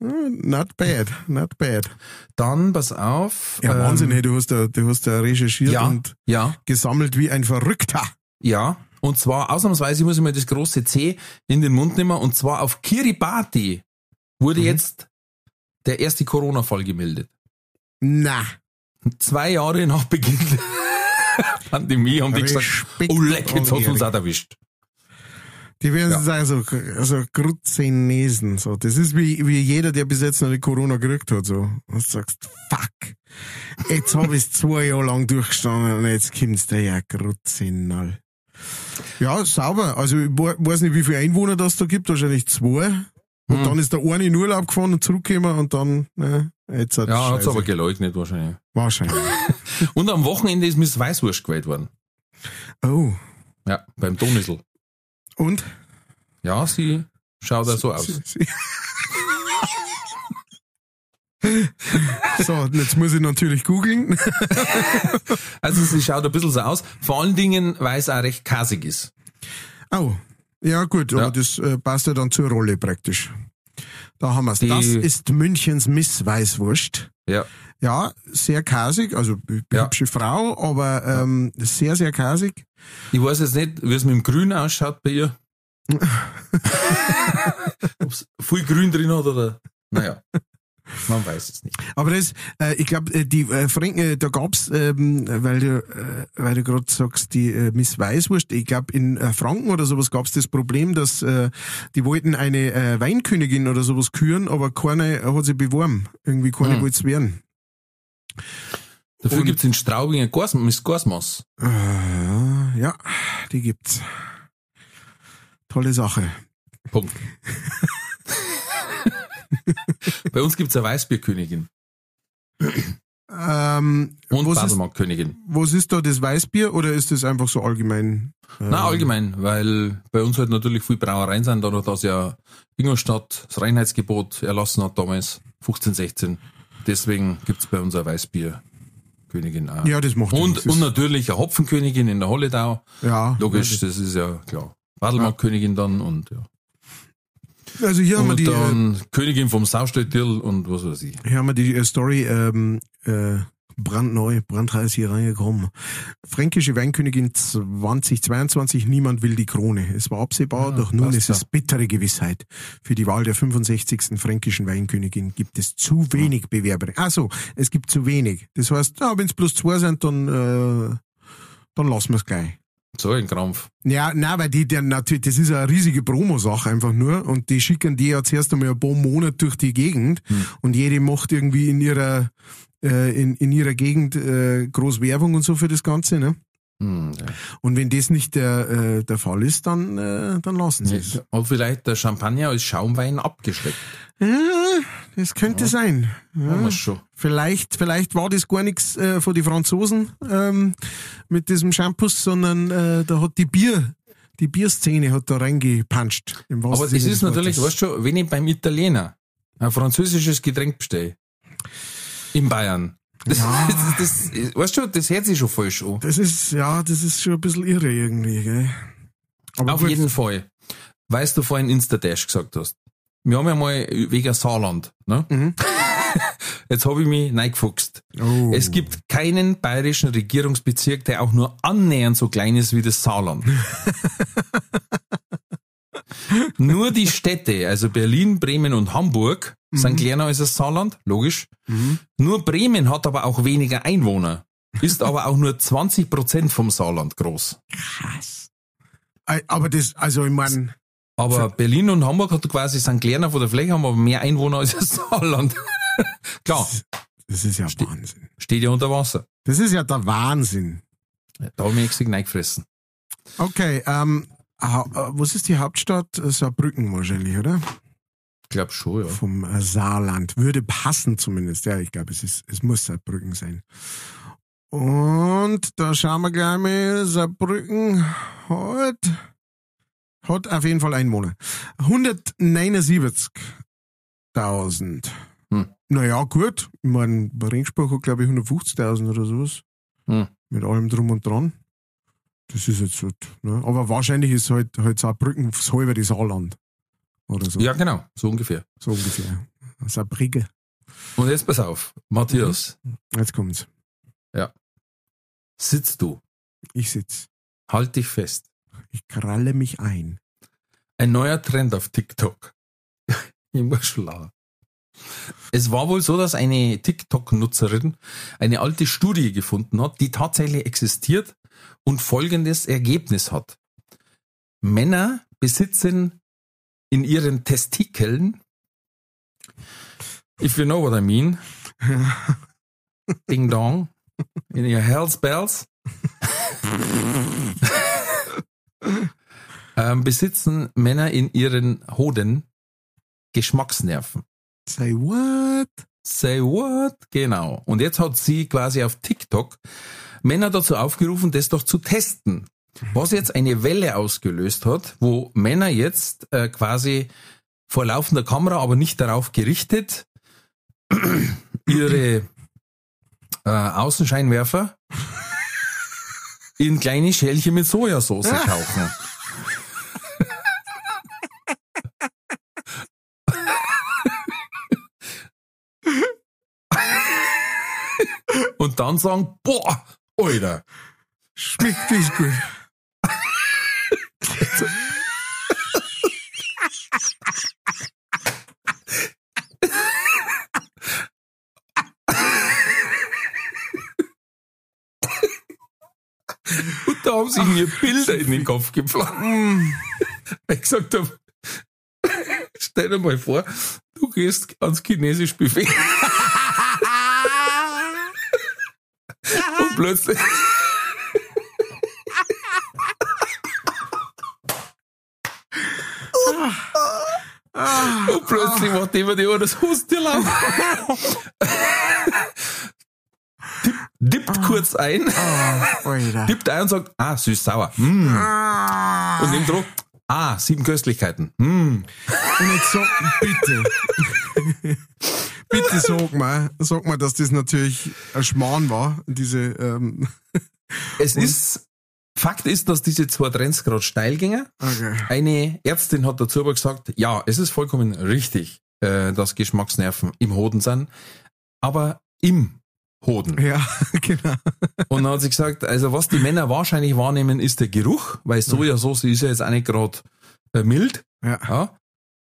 Hm, Not bad, not bad. Dann, pass auf. Ja, ähm, Wahnsinn, hey, du hast da, du hast da recherchiert Ja, und ja. gesammelt wie ein Verrückter. Ja, und zwar ausnahmsweise muss ich mal das große C in den Mund nehmen und zwar auf Kiribati wurde jetzt der erste Corona-Fall gemeldet. Na, Zwei Jahre nach Beginn der Pandemie haben die gesagt, oh leck, jetzt hat uns auch erwischt. die werden Ja. sagen, so, also Grutzenesen, so. Das ist wie, wie jeder, der bis jetzt noch die Corona gekriegt hat, so. Und du sagst, fuck. Jetzt hab ich's zwei Jahre lang durchgestanden und jetzt kommt's daher, Grutzenal. Ja, sauber. Also, ich we- weiß nicht, wie viele Einwohner das da gibt, wahrscheinlich zwei. Und Hm. dann ist der eine in Urlaub gefahren und zurückgekommen und dann, ne, jetzt hat's Ja, hat's Scheiße. aber geleugnet wahrscheinlich. Wahrscheinlich. Und am Wochenende ist Miss Weißwurst gewählt worden. Oh. Ja, beim Donisel. Und? Ja, sie schaut auch so aus. So, jetzt muss ich natürlich googeln. Also sie schaut ein bisschen so aus. Vor allen Dingen, weil es auch recht kasig ist. Oh, ja gut, aber Ja. das äh, passt ja dann zur Rolle praktisch. Da haben wir's. Die- Das ist Münchens Miss Weißwurst. Ja. Ja, sehr kasig, also Ja. hübsche Frau, aber ähm, sehr, sehr kasig. Ich weiß jetzt nicht, wie es mit dem Grün ausschaut bei ihr. Ob es viel Grün drin hat oder. Naja. Man weiß es nicht. Aber das, äh, ich glaube, die äh, Franken, äh, da gab's, ähm, weil du, äh, weil du gerade sagst, die äh, Miss Weißwurst, ich glaube, in äh, Franken oder sowas gab's das Problem, dass äh, die wollten eine äh, Weinkönigin oder sowas küren, aber keine hat sich beworben. Irgendwie keine Hm. wollt's werden. Dafür Und- gibt's in Straubing ein Gors, Miss Gorsmaß. Äh, ja, die gibt's. Tolle Sache. Punkt. Bei uns gibt's eine Weißbierkönigin Ähm, und was, ist, Baselmarktkönigin. was ist da das Weißbier oder ist das einfach so allgemein? Ähm, Na allgemein, weil bei uns halt natürlich viel Brauereien sind, dadurch, dass ja Ingolstadt das Reinheitsgebot erlassen hat damals, 1516. Deswegen gibt's bei uns eine Weißbierkönigin auch. Ja, das macht und, nichts. Und natürlich eine Hopfenkönigin in der Holledau. ja, Logisch, das ist ja klar. Badelmarktkönigin dann und ja. Also hier haben wir Und die, äh, dann Königin vom Saustädtil und was weiß ich. hier haben wir die äh, Story ähm, äh, brandneu, brandheiß hier reingekommen. Fränkische Weinkönigin 2022, niemand will die Krone. Es war absehbar, Ah, doch nun ist es bittere Gewissheit. Für die Wahl der 65. fränkischen Weinkönigin gibt es zu wenig Bewerber. Ach so, es gibt zu wenig. Das heißt, ja, wenn es bloß zwei sind, dann, äh, dann lassen wir es gleich. So ein Krampf. Ja, na, weil die, der natürlich, das ist eine riesige Promo-Sache einfach nur und die schicken die ja zuerst einmal ein paar Monate durch die Gegend Hm. und jede macht irgendwie in ihrer äh, in, in ihrer Gegend äh, groß Werbung und so für das Ganze, ne? Hm, ja. Und wenn das nicht der, äh, der Fall ist, dann, äh, dann lassen sie es. Hat vielleicht der Champagner als Schaumwein abgeschleckt. Ja, das könnte sein. Haben Ja. schon. Vielleicht, vielleicht war das gar nichts äh, von den Franzosen ähm, mit diesem Shampoos, sondern äh, da hat die Bier, die Bierszene hat da reingepanscht. Aber es ist natürlich, Wortes. weißt du, wenn ich beim Italiener ein französisches Getränk bestelle, in Bayern, das, Ja. das, das, weißt du, das hört sich schon falsch an. Das ist, ja, das ist schon ein bisschen irre irgendwie, gell? Aber Auf gut. jeden Fall. Weißt du vorhin Instadash gesagt hast. Wir haben ja mal wegen Saarland, ne? Mhm. Jetzt habe ich mich reingefuchst. Oh. Es gibt keinen bayerischen Regierungsbezirk, der auch nur annähernd so klein ist wie das Saarland. nur die Städte, also Berlin, Bremen und Hamburg, sind kleiner als das Saarland, logisch. Mhm. Nur Bremen hat aber auch weniger Einwohner, ist aber auch nur 20 Prozent vom Saarland groß. krass. Aber das, also ich meine, Aber Berlin und Hamburg hat quasi sind kleiner von der Fläche, haben aber mehr Einwohner als das Saarland. Klar, das ist ja Wahnsinn. steht ja unter Wasser. Das ist ja der Wahnsinn. Da habe ich mich extra reingefressen. Okay, ähm, äh, was ist die Hauptstadt? Äh, Saarbrücken wahrscheinlich, oder? Ich glaube schon, ja. Vom äh, Saarland. Würde passen zumindest. Ja, ich glaube, es ist, es muss Saarbrücken sein. Und da schauen wir gleich mal. Saarbrücken hat, hat auf jeden Fall Einwohner. 179.000. Hm. Naja, gut. Ich meine, bei Ringsburg hat, glaube ich, 150.000 oder sowas. Hm. Mit allem drum und dran. Das ist jetzt halt, ne? Aber wahrscheinlich ist halt, halt Saarbrücken das halbe das Saarland. Oder so. Ja, genau, so ungefähr. So ungefähr. Saarbrücke. Und jetzt pass auf, Matthias, Jetzt kommt's. sitzt du, Ich sitz. halt dich fest. Ich kralle mich ein. Ein neuer Trend auf TikTok. schon lachen. Es war wohl so, dass eine TikTok-Nutzerin eine alte Studie gefunden hat, die tatsächlich existiert und folgendes Ergebnis hat. Männer besitzen in ihren Testikeln, if you know what I mean, Ding Dong, in your Hells Bells, ähm, besitzen Männer in ihren Hoden Geschmacksnerven. Say what? Say what? Genau. Und jetzt hat sie quasi auf TikTok Männer dazu aufgerufen, das doch zu testen. Was jetzt eine Welle ausgelöst hat, wo Männer jetzt äh, quasi vor laufender Kamera, aber nicht darauf gerichtet, ihre äh, Außenscheinwerfer in kleine Schälchen mit Sojasauce tauchen. und dann sagen, boah, Alter. Schmeckt das gut. Und da haben sich mir Bilder in den Kopf gepflanzt. Mm. ich gesagt habe, stell dir mal vor, du gehst ans chinesische Buffet. Plötzlich. Und plötzlich macht jemand über das Haustier laufen. Dipp, dippt kurz ein, Alter. dippt ein und sagt, ah, süß-sauer. Mm. Und nimmt Druck, ah, sieben Köstlichkeiten. Mm. Und jetzt sag, bitte. Bitte sag mal, sag mal, dass das natürlich ein Schmarrn war, diese, ähm, Es ist, Fakt ist, dass diese zwei Trends gerade steil gingen. okay. Eine Ärztin hat dazu aber gesagt, ja, es ist vollkommen richtig, äh, dass Geschmacksnerven im Hoden sind, aber im Hoden. Ja, genau. Und dann hat sie gesagt, also was die Männer wahrscheinlich wahrnehmen, ist der Geruch, weil Sojasauce ist ja jetzt auch nicht gerade äh, mild. Ja. Ja.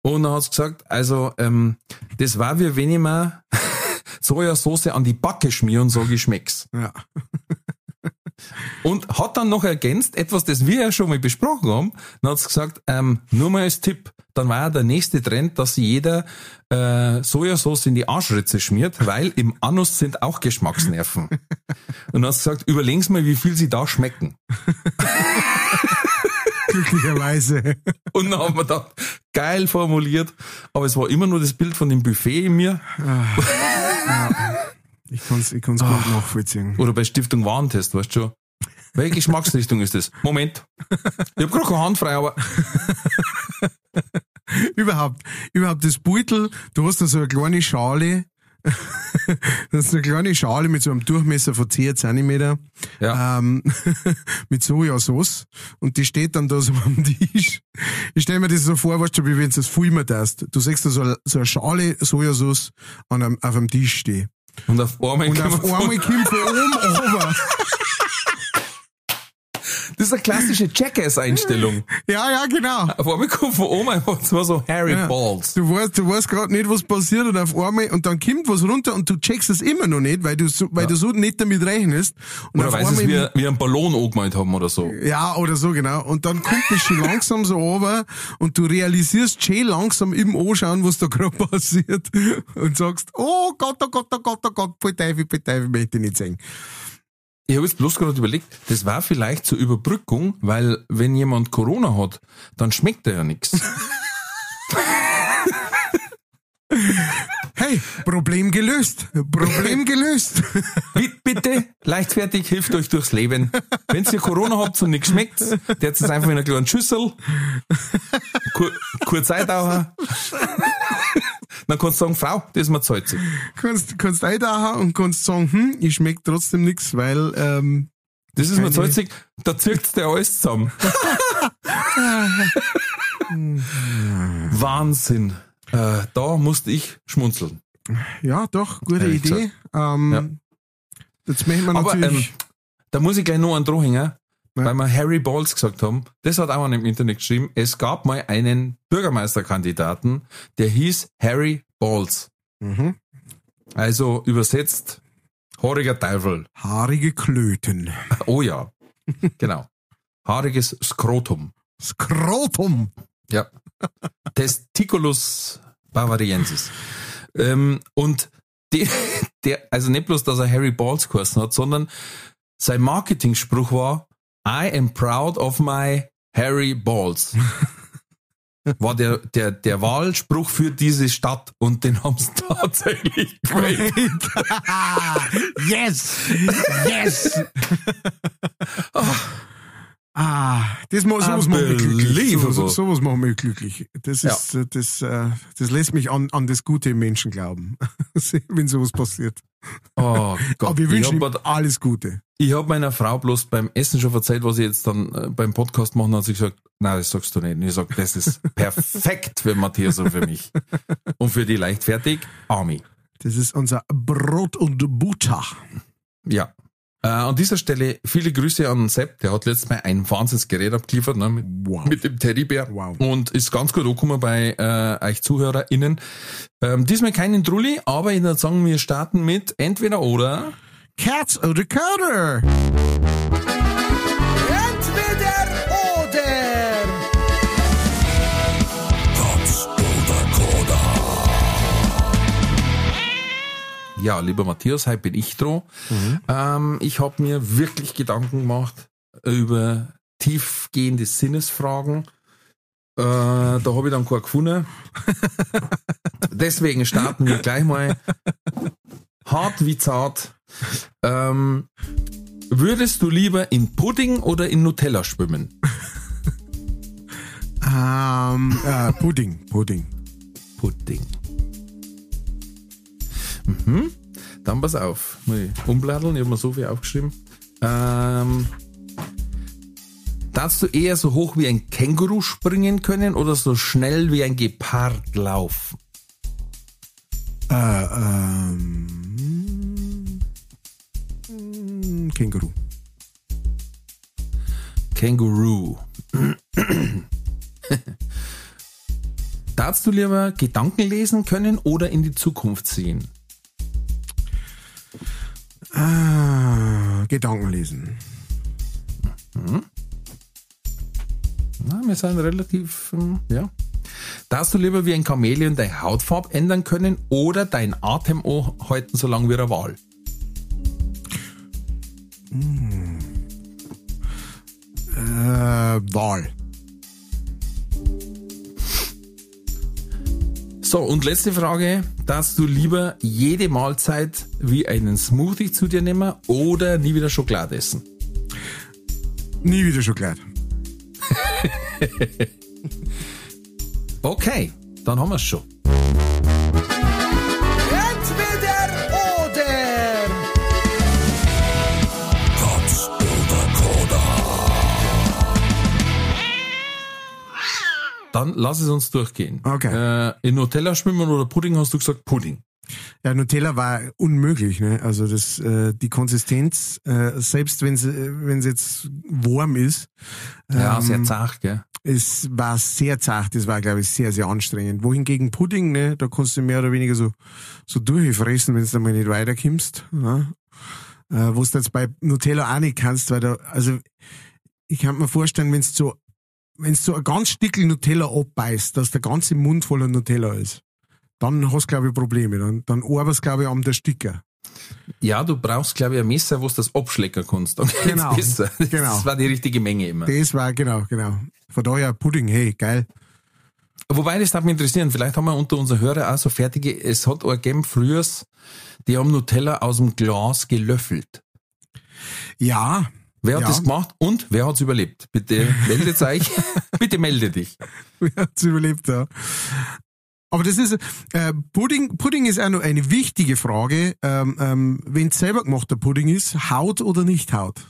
Und dann hat gesagt, also ähm, das war wie wenn ich mir Sojasauce an die Backe schmier und sage, ich schmeck's. Ja. Und hat dann noch ergänzt, etwas, das wir ja schon mal besprochen haben, dann hat sie gesagt, ähm, nur mal als Tipp, dann war ja der nächste Trend, dass jeder äh, Sojasauce in die Arschritze schmiert, weil im Anus sind auch Geschmacksnerven. Und dann hat sie gesagt, überlegen Sie mal, wie viel sie da schmecken. Glücklicherweise. Und dann haben wir da geil formuliert, aber es war immer nur das Bild von dem Buffet in mir Ich kann's, ich kann's gut nachvollziehen. oder bei Stiftung Warentest, weißt du schon. Welche Geschmacksrichtung ist das? Moment. Ich hab gerade keine Hand frei, aber Überhaupt, überhaupt das Beutel, du hast da so eine kleine Schale, das ist eine kleine Schale mit so einem Durchmesser von 10 Zentimeter, ja. ähm, mit Sojasauce und die steht dann da so am Tisch. Ich stell mir das so vor, weißt du, wie wenn du das filmen darfst. Du siehst da so, eine- so eine Schale Sojasauce an einem, auf einem Tisch stehen. Und auf einmal Und auf einmal kommt von oben runter. Das ist eine klassische Jackass-Einstellung. Ja, ja, genau. Auf einmal kommt von oben einfach so Harry Ja. Balls. Du weißt, du weißt gerade nicht, was passiert und auf einmal, und dann kommt was runter und du checkst es immer noch nicht, weil du so, weil du so nicht damit rechnest. Und Oder es einmal, wie, wie einen Ballon angemalt haben oder so. ja, oder so, genau. Und dann kommt das schon langsam so runter und du realisierst schön langsam im Anschauen, was da gerade passiert und sagst, oh Gott, oh Gott, oh Gott, oh Gott, voll Teufel, voll Teufel, möchte ich nicht sehen. Ich habe jetzt bloß gerade überlegt, das war vielleicht zur Überbrückung, weil wenn jemand Corona hat, dann schmeckt er ja nichts. Hey, Problem gelöst. Problem gelöst. Bitte, leichtfertig, hilft euch durchs Leben. Wenn ihr Corona habt und nichts schmeckt, der es einfach in einer kleinen Schüssel, kur, kurz Eintaucher, dann kannst du sagen, Frau, das ist mir salzig. kannst, kannst eintauchen und kannst sagen, hm, ich schmeckt trotzdem nix, weil, ähm, Das ist mir salzig, da zirkt der alles zusammen. Wahnsinn. Äh, da musste ich schmunzeln. Ja, doch, gute Ehrlich Idee. Ähm, Jetzt möchten wir Aber ähm, natürlich. da muss ich gleich noch einen dran hängen, Ja. weil wir Harry Balls gesagt haben. Das hat auch einer im Internet geschrieben. Es gab mal einen Bürgermeisterkandidaten, der hieß Harry Balls. mhm. Also übersetzt haariger Teufel. Haarige Klöten. Oh ja, genau. Haariges Skrotum. Skrotum. Ja. Testiculus bavariensis. Ähm, und die, der, also nicht bloß, dass er Harry Balls geheißen hat, sondern sein Marketingspruch war, I am proud of my Harry Balls. War der, der, der Wahlspruch für diese Stadt und den haben sie tatsächlich gewählt. yes! Yes! Ah, das ma, sowas macht mich glücklich. Unbelievable. So, sowas macht mich glücklich. Das Ja. ist, äh, das, äh, das lässt mich an, an das Gute im Menschen glauben, wenn sowas passiert. Oh Gott, Aber wir ich wünschen ihm alles Gute. ich hab meiner Frau bloß beim Essen schon erzählt, was ich jetzt dann äh, beim Podcast machen, hat sie gesagt, nein, das sagst du nicht. Und ich sag, das ist perfekt für Matthias und für mich. Und für die leichtfertig, Army. Das ist unser Brot und Butter. Ja. Äh, an dieser Stelle viele Grüße an Sepp, der hat letztes Mal ein Wahnsinnsgerät abgeliefert, ne, mit, Wow. mit dem Teddybär. Wow. Und ist ganz gut angekommen bei äh, euch ZuhörerInnen. Ähm, diesmal keinen Trulli, aber ich würde sagen, wir starten mit entweder oder. Cats oder Cutter? Ja, lieber Matthias, heute bin ich dran. Ähm, ich habe mir wirklich Gedanken gemacht über tiefgehende Sinnesfragen. Äh, da habe ich dann keine gefunden. Deswegen starten wir gleich mal hart wie zart. Ähm, würdest du lieber in Pudding oder in Nutella schwimmen? Ähm, äh, Pudding, Pudding. Pudding. Mhm. Dann pass auf. Muss ich umblätteln, ich habe mir so viel aufgeschrieben. Ähm, darfst du eher so hoch wie ein Känguru springen können oder so schnell wie ein Gepard laufen? Äh, ähm, Känguru. Känguru. Darfst du lieber Gedanken lesen können oder in die Zukunft sehen? Ah, Gedanken lesen. Na, wir sind relativ, ähm, ja. Darfst du lieber wie ein Chamäleon deine Hautfarbe ändern können oder dein Atem halten, solange wie eine Wahl? Äh, Wahl. So, und letzte Frage. Darfst du lieber jede Mahlzeit wie einen Smoothie zu dir nehmen oder nie wieder Schokolade essen? Nie wieder Schokolade. Okay, dann haben wir es schon. Dann lass es uns durchgehen. Okay. Äh, in Nutella schwimmen oder Pudding hast du gesagt Pudding. Ja, Nutella war unmöglich, ne? Also das, äh, die Konsistenz, äh, selbst wenn es jetzt warm ist, Ja, ähm, sehr zart, gell? es war sehr zart, das war, glaube ich, sehr, sehr anstrengend. Wohingegen Pudding, ne, da kannst du mehr oder weniger so, so durchfressen, wenn du mal nicht weiterkommst. Ne? Äh, wo du jetzt bei Nutella auch nicht kannst, weil da, also ich kann mir vorstellen, wenn du so, wenn du so ein ganz Stückel Nutella abbeißt, dass der ganze Mund voller Nutella ist, dann hast du, glaube ich, Probleme. Dann, dann arbeitest glaube ich, am der Sticker. Ja, du brauchst, glaube ich, ein Messer, wo du das abschlecken kannst. Geht's Genau, besser. genau. Das war die richtige Menge immer. Das war, genau, genau. Von daher Pudding, hey, geil. Wobei, das darf mich interessieren, vielleicht haben wir unter unseren Hörer auch so fertige, es hat auch gegeben früher, die haben Nutella aus dem Glas gelöffelt. Ja, Wer hat Ja. das gemacht und wer hat's überlebt? Bitte meldet euch. Bitte melde dich. Wer hat's überlebt, ja. Aber das ist, äh, Pudding, Pudding ist auch noch eine wichtige Frage, ähm, ähm, wenn es selber gemachter Pudding ist, Haut oder nicht Haut?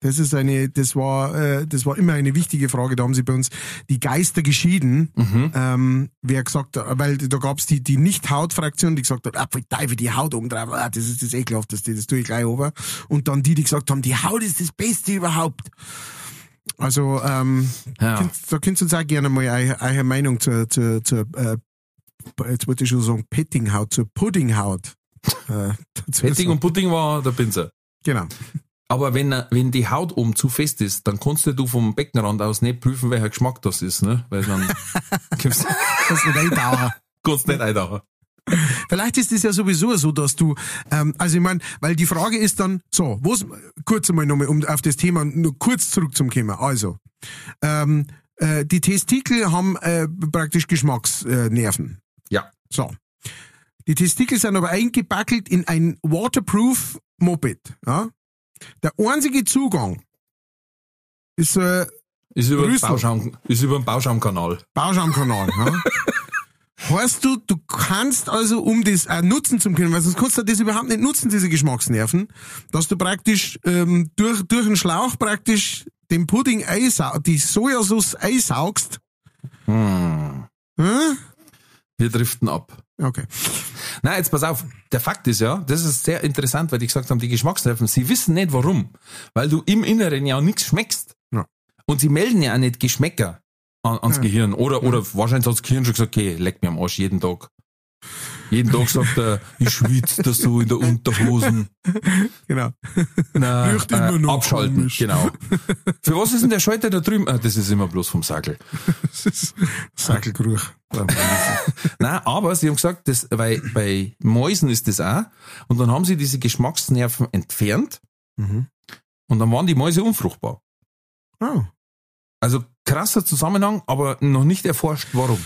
Das ist eine, das war, äh, das war immer eine wichtige Frage. Da haben sie bei uns die Geister geschieden. Ähm, wer gesagt hat, weil da gab's die, die Nicht-Haut-Fraktion, die gesagt hat, ah, Teufel, die Haut oben drauf, ah, das ist das ekelhafteste, das tue ich gleich over. Und dann die, die gesagt haben, die Haut ist das Beste überhaupt. Also, ähm, Ja. könnt, da könnt ihr uns auch gerne mal eure, Meinung zur, zur, zur äh, jetzt wollte ich schon sagen, Pettinghaut, zur Puddinghaut. äh, Petting und Pudding war der Pinsel. Genau. Aber wenn, wenn die Haut oben zu fest ist, dann kannst du vom Beckenrand aus nicht prüfen, welcher Geschmack das ist, ne? Weil dann kommst, Das nicht eindauern. kannst du nicht eintauchen. Vielleicht ist es ja sowieso so, dass du, ähm, also ich meine, weil die Frage ist dann, so, was, kurz einmal nochmal, um auf das Thema nur kurz zurückzukommen. Also, ähm, äh, die Testikel haben äh, praktisch Geschmacksnerven. Äh. Ja. So. Die Testikel sind aber eingebackelt in ein Waterproof Moped. Ja? Der einzige Zugang ist äh, Ist über, den. Bauschaum, ist über den Bauschaumkanal. Bauschaumkanal. ja? Heißt du, du kannst also, um das auch nutzen zu können, weil sonst kannst du das überhaupt nicht nutzen, diese Geschmacksnerven, dass du praktisch ähm, durch, durch den Schlauch praktisch den Pudding einsau die Sojasauce einsaugst. Hm. Hm? Wir driften ab. Okay. Na, jetzt pass auf. Der Fakt ist ja, das ist sehr interessant, weil die gesagt haben, die Geschmacksnerven, sie wissen nicht warum. Weil du im Inneren ja nichts schmeckst. Ja. Und sie melden ja auch nicht Geschmäcker an, ans Ja. Gehirn. Oder, oder wahrscheinlich hat das Gehirn schon gesagt, okay, leck mir am Arsch jeden Tag. Jeden Tag sagt er, ich schwitze da so in der Unterhosen. Genau. Na, noch abschalten, komisch. genau. Für was ist denn der Schalter da drüben? Ah, das ist immer bloß vom Sackel. Das ist Sackelgeruch. Nein, aber sie haben gesagt, das, weil bei Mäusen ist das auch. Und dann haben sie diese Geschmacksnerven entfernt Mhm. und dann waren die Mäuse unfruchtbar. Oh. Also krasser Zusammenhang, aber noch nicht erforscht, warum.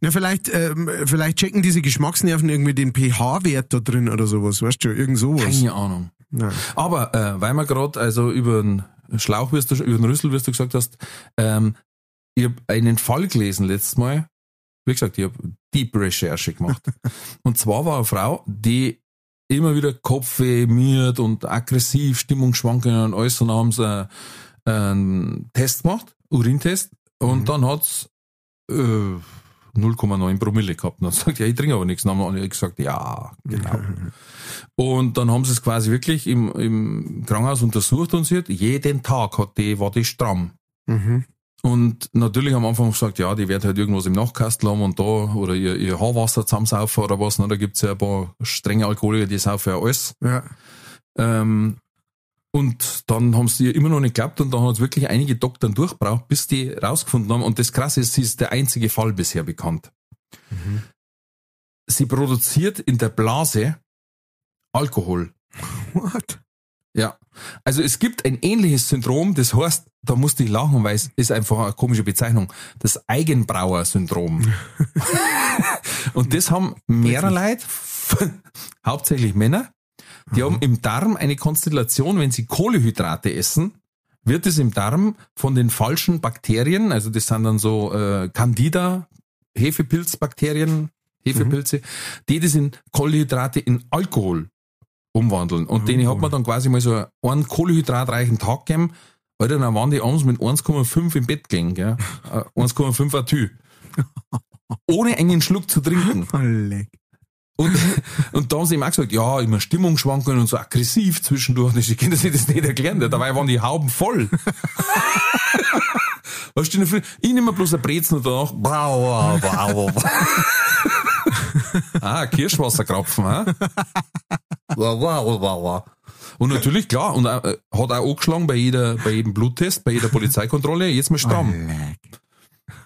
Na, vielleicht, ähm, vielleicht checken diese Geschmacksnerven irgendwie den pH-Wert da drin oder sowas, weißt du, irgend sowas. Keine Ahnung. Nein. Aber äh, weil wir gerade also über den Schlauch, wirst du, über den Rüssel, wirst du gesagt hast, ähm, ich habe einen Fall gelesen letztes Mal. Wie gesagt, ich habe Deep Recherche gemacht. und zwar war eine Frau, die immer wieder Kopfweh, müde und aggressiv, Stimmungsschwankungen und alles. Und dann haben sie äh, einen Test gemacht, Urintest. Und dann hat's äh, 0,9 Promille gehabt. Und dann sagt ja, ich trinke aber nichts. Dann haben alle gesagt, ja, genau. Und dann haben sie es quasi wirklich im, im Krankenhaus untersucht und sie hat, jeden Tag hat die, war die stramm. Mhm. Und natürlich am Anfang gesagt, ja, die wird halt irgendwas im Nachkastel haben und da, oder ihr, ihr Haarwasser zusammensaufen oder was, ne? da gibt's ja ein paar strenge Alkoholiker, die saufen ja alles. Ja. Ähm, und dann haben sie ihr immer noch nicht geglaubt und dann hat es wirklich einige Doktoren durchbraucht, bis die rausgefunden haben. Und das Krasse ist, sie ist der einzige Fall bisher bekannt. Sie produziert in der Blase Alkohol. What? Ja. Also es gibt ein ähnliches Syndrom, das heißt, da musste ich lachen, weil es ist einfach eine komische Bezeichnung, das Eigenbrauer-Syndrom. Und das haben mehrere Leute, hauptsächlich Männer, die haben im Darm eine Konstellation, wenn sie Kohlehydrate essen, wird es im Darm von den falschen Bakterien, also das sind dann so äh, Candida, Hefepilzbakterien, Hefepilze, die das in Kohlehydrate in Alkohol umwandeln. Und denen hat man dann quasi mal so einen kohlenhydratreichen Tag gegeben. Alter, dann waren die abends mit 1,5 im Bett gelegen, gell? Äh, 1,5 Atü. Ohne einen Schluck zu trinken. Und, und da haben sie ihm auch gesagt, ja, immer Stimmungsschwankungen und so aggressiv zwischendurch. Ich kann das nicht erklären. Dabei waren die Hauben voll. Weißt du, ich nehme bloß ein Brezen und danach, bau, bau, bau. ah, Kirschwasserkrapfen, ha? Und natürlich, klar, und äh, hat auch angeschlagen bei jeder, bei jedem Bluttest, bei jeder Polizeikontrolle, jetzt mal stramm. Leck.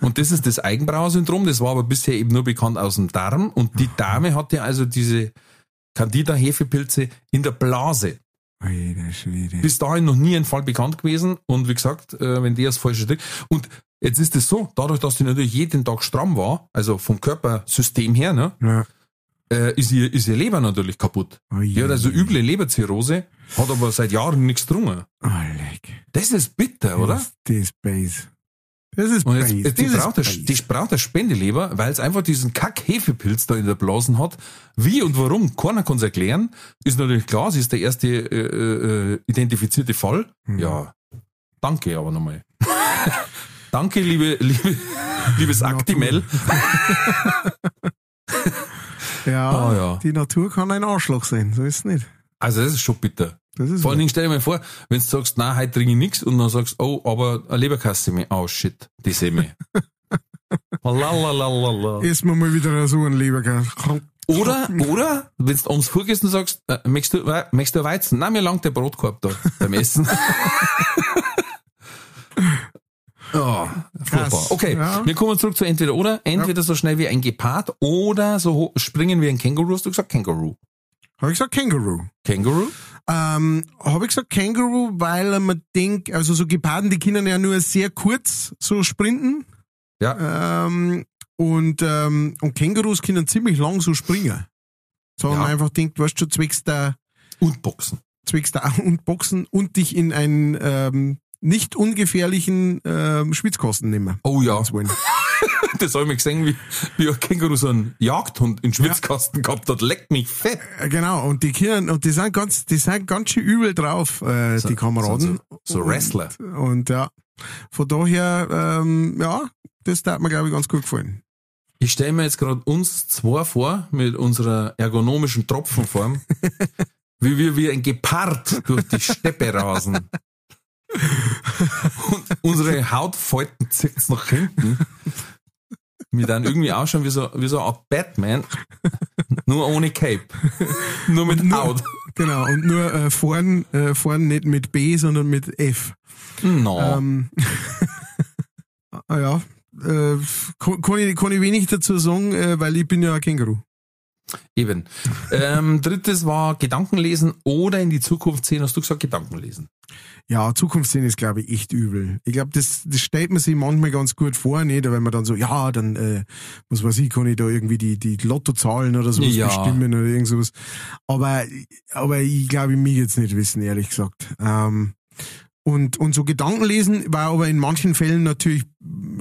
Und das ist das Eigenbrauer-Syndrom, das war aber bisher eben nur bekannt aus dem Darm. Und die Dame hatte also diese Candida-Hefepilze in der Blase. Bis dahin noch nie ein Fall bekannt gewesen. Und wie gesagt, äh, wenn die das falsche trinkt. Und jetzt ist es so, dadurch, dass die natürlich jeden Tag stramm war, also vom Körpersystem her, ne, Ja. Äh, ist, ihr, ist ihr Leber natürlich kaputt. Oh je. Die hat also üble Leberzirrhose, hat aber seit Jahren nichts getrunken. Oh, leck. Das ist bitter, oder? Das, das ist Base. Das ist Und jetzt, jetzt die, braucht eine, die braucht eine Spendeleber, weil es einfach diesen Kack-Hefepilz da in der Blasen hat. Wie und warum, keiner kann es erklären. Ist natürlich klar, sie ist der erste äh, äh, identifizierte Fall. Mhm. Ja, danke aber nochmal. danke, liebe, liebe, liebes Actimel. Ja, Ah, ja. die Natur kann ein Arschloch sein, so ist es nicht. Also das ist schon bitter. Das ist Vor allen. Dingen stell dir mal vor, wenn du sagst, nein, heute trinke ich nichts und dann sagst, oh, aber eine Leberkasse mir. Oh shit, die sehen mich. Lalalala. Essen wir mal wieder so ein Lebergas. Oder, oder, wenn du abends vorgehst und sagst, äh, möchtest, du, Wei- möchtest du Weizen? Nein, mir langt der Brotkorb da beim Essen. Ja. Krass. Okay, Ja. wir kommen zurück zu entweder oder. Entweder so schnell wie ein Gepard oder so springen wie ein Känguru. Hast du gesagt Känguru? Habe ich gesagt Känguru? Känguru? Ähm, habe ich gesagt Känguru, weil man denkt, also so Geparden, die können ja nur sehr kurz so sprinten. Ja. Ähm, und, ähm, und Kängurus können ziemlich lang so springen. So Ja. man einfach denkt, weißt du, zwecks der, Und Boxen. zwecks der und Boxen und dich in einen ähm, nicht ungefährlichen ähm, Schwitzkosten nehmen. Oh ja, Das habe ich gesehen, wie, wie ein Känguru so einen Jagdhund in Schwitzkasten gehabt hat. Leckt mich fett. Äh, Genau, und die können, und die sind ganz, die sind ganz schön übel drauf, äh, die Kameraden. sind so- so Wrestler. Und, und ja, von daher, ähm, ja, das hat mir, glaube ich, ganz gut gefallen. Ich stelle mir jetzt gerade uns zwei vor, mit unserer ergonomischen Tropfenform, wie wir wie ein Gepard durch die Steppe rasen. Und unsere Hautfalten zieht's nach hinten. Wir dann irgendwie ausschauen wie so, wie so Art Batman, nur ohne Cape. Nur mit nur- Haut. Genau, und nur äh, vorn, äh, vorn nicht mit B, sondern mit F. No. Ähm, ah ja, äh, kann, kann, ich, kann ich wenig dazu sagen, äh, weil ich bin ja ein Känguru. Eben. ähm, drittes war Gedankenlesen oder in die Zukunft sehen. Hast du gesagt, Gedankenlesen? Ja, Zukunftssinn ist, glaube ich, echt übel. Ich glaube, das, das stellt man sich manchmal ganz gut vor, nicht? Wenn man dann so, ja, dann, äh, was weiß ich, kann ich da irgendwie die, die Lottozahlen oder sowas Ja. bestimmen oder irgend sowas. Aber, aber ich glaube, ich mich jetzt nicht wissen, ehrlich gesagt. Ähm, und, und so Gedankenlesen war aber in manchen Fällen natürlich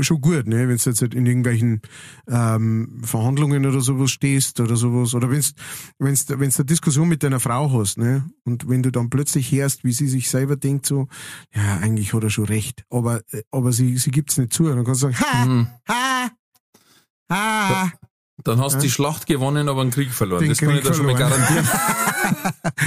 schon gut, ne? wenn du jetzt halt in irgendwelchen ähm, Verhandlungen oder sowas stehst oder sowas. Oder wenn du wenn's, wenn's eine Diskussion mit deiner Frau hast, ne? Und wenn du dann plötzlich hörst, wie sie sich selber denkt, so, ja, eigentlich hat er schon recht, aber, äh, aber sie, sie gibt's nicht zu. Dann kannst du sagen, ha, Mhm. ha, ha. Dann hast du die Schlacht gewonnen, aber einen Krieg verloren. Den das kann ich Krieg da schon mal garantieren.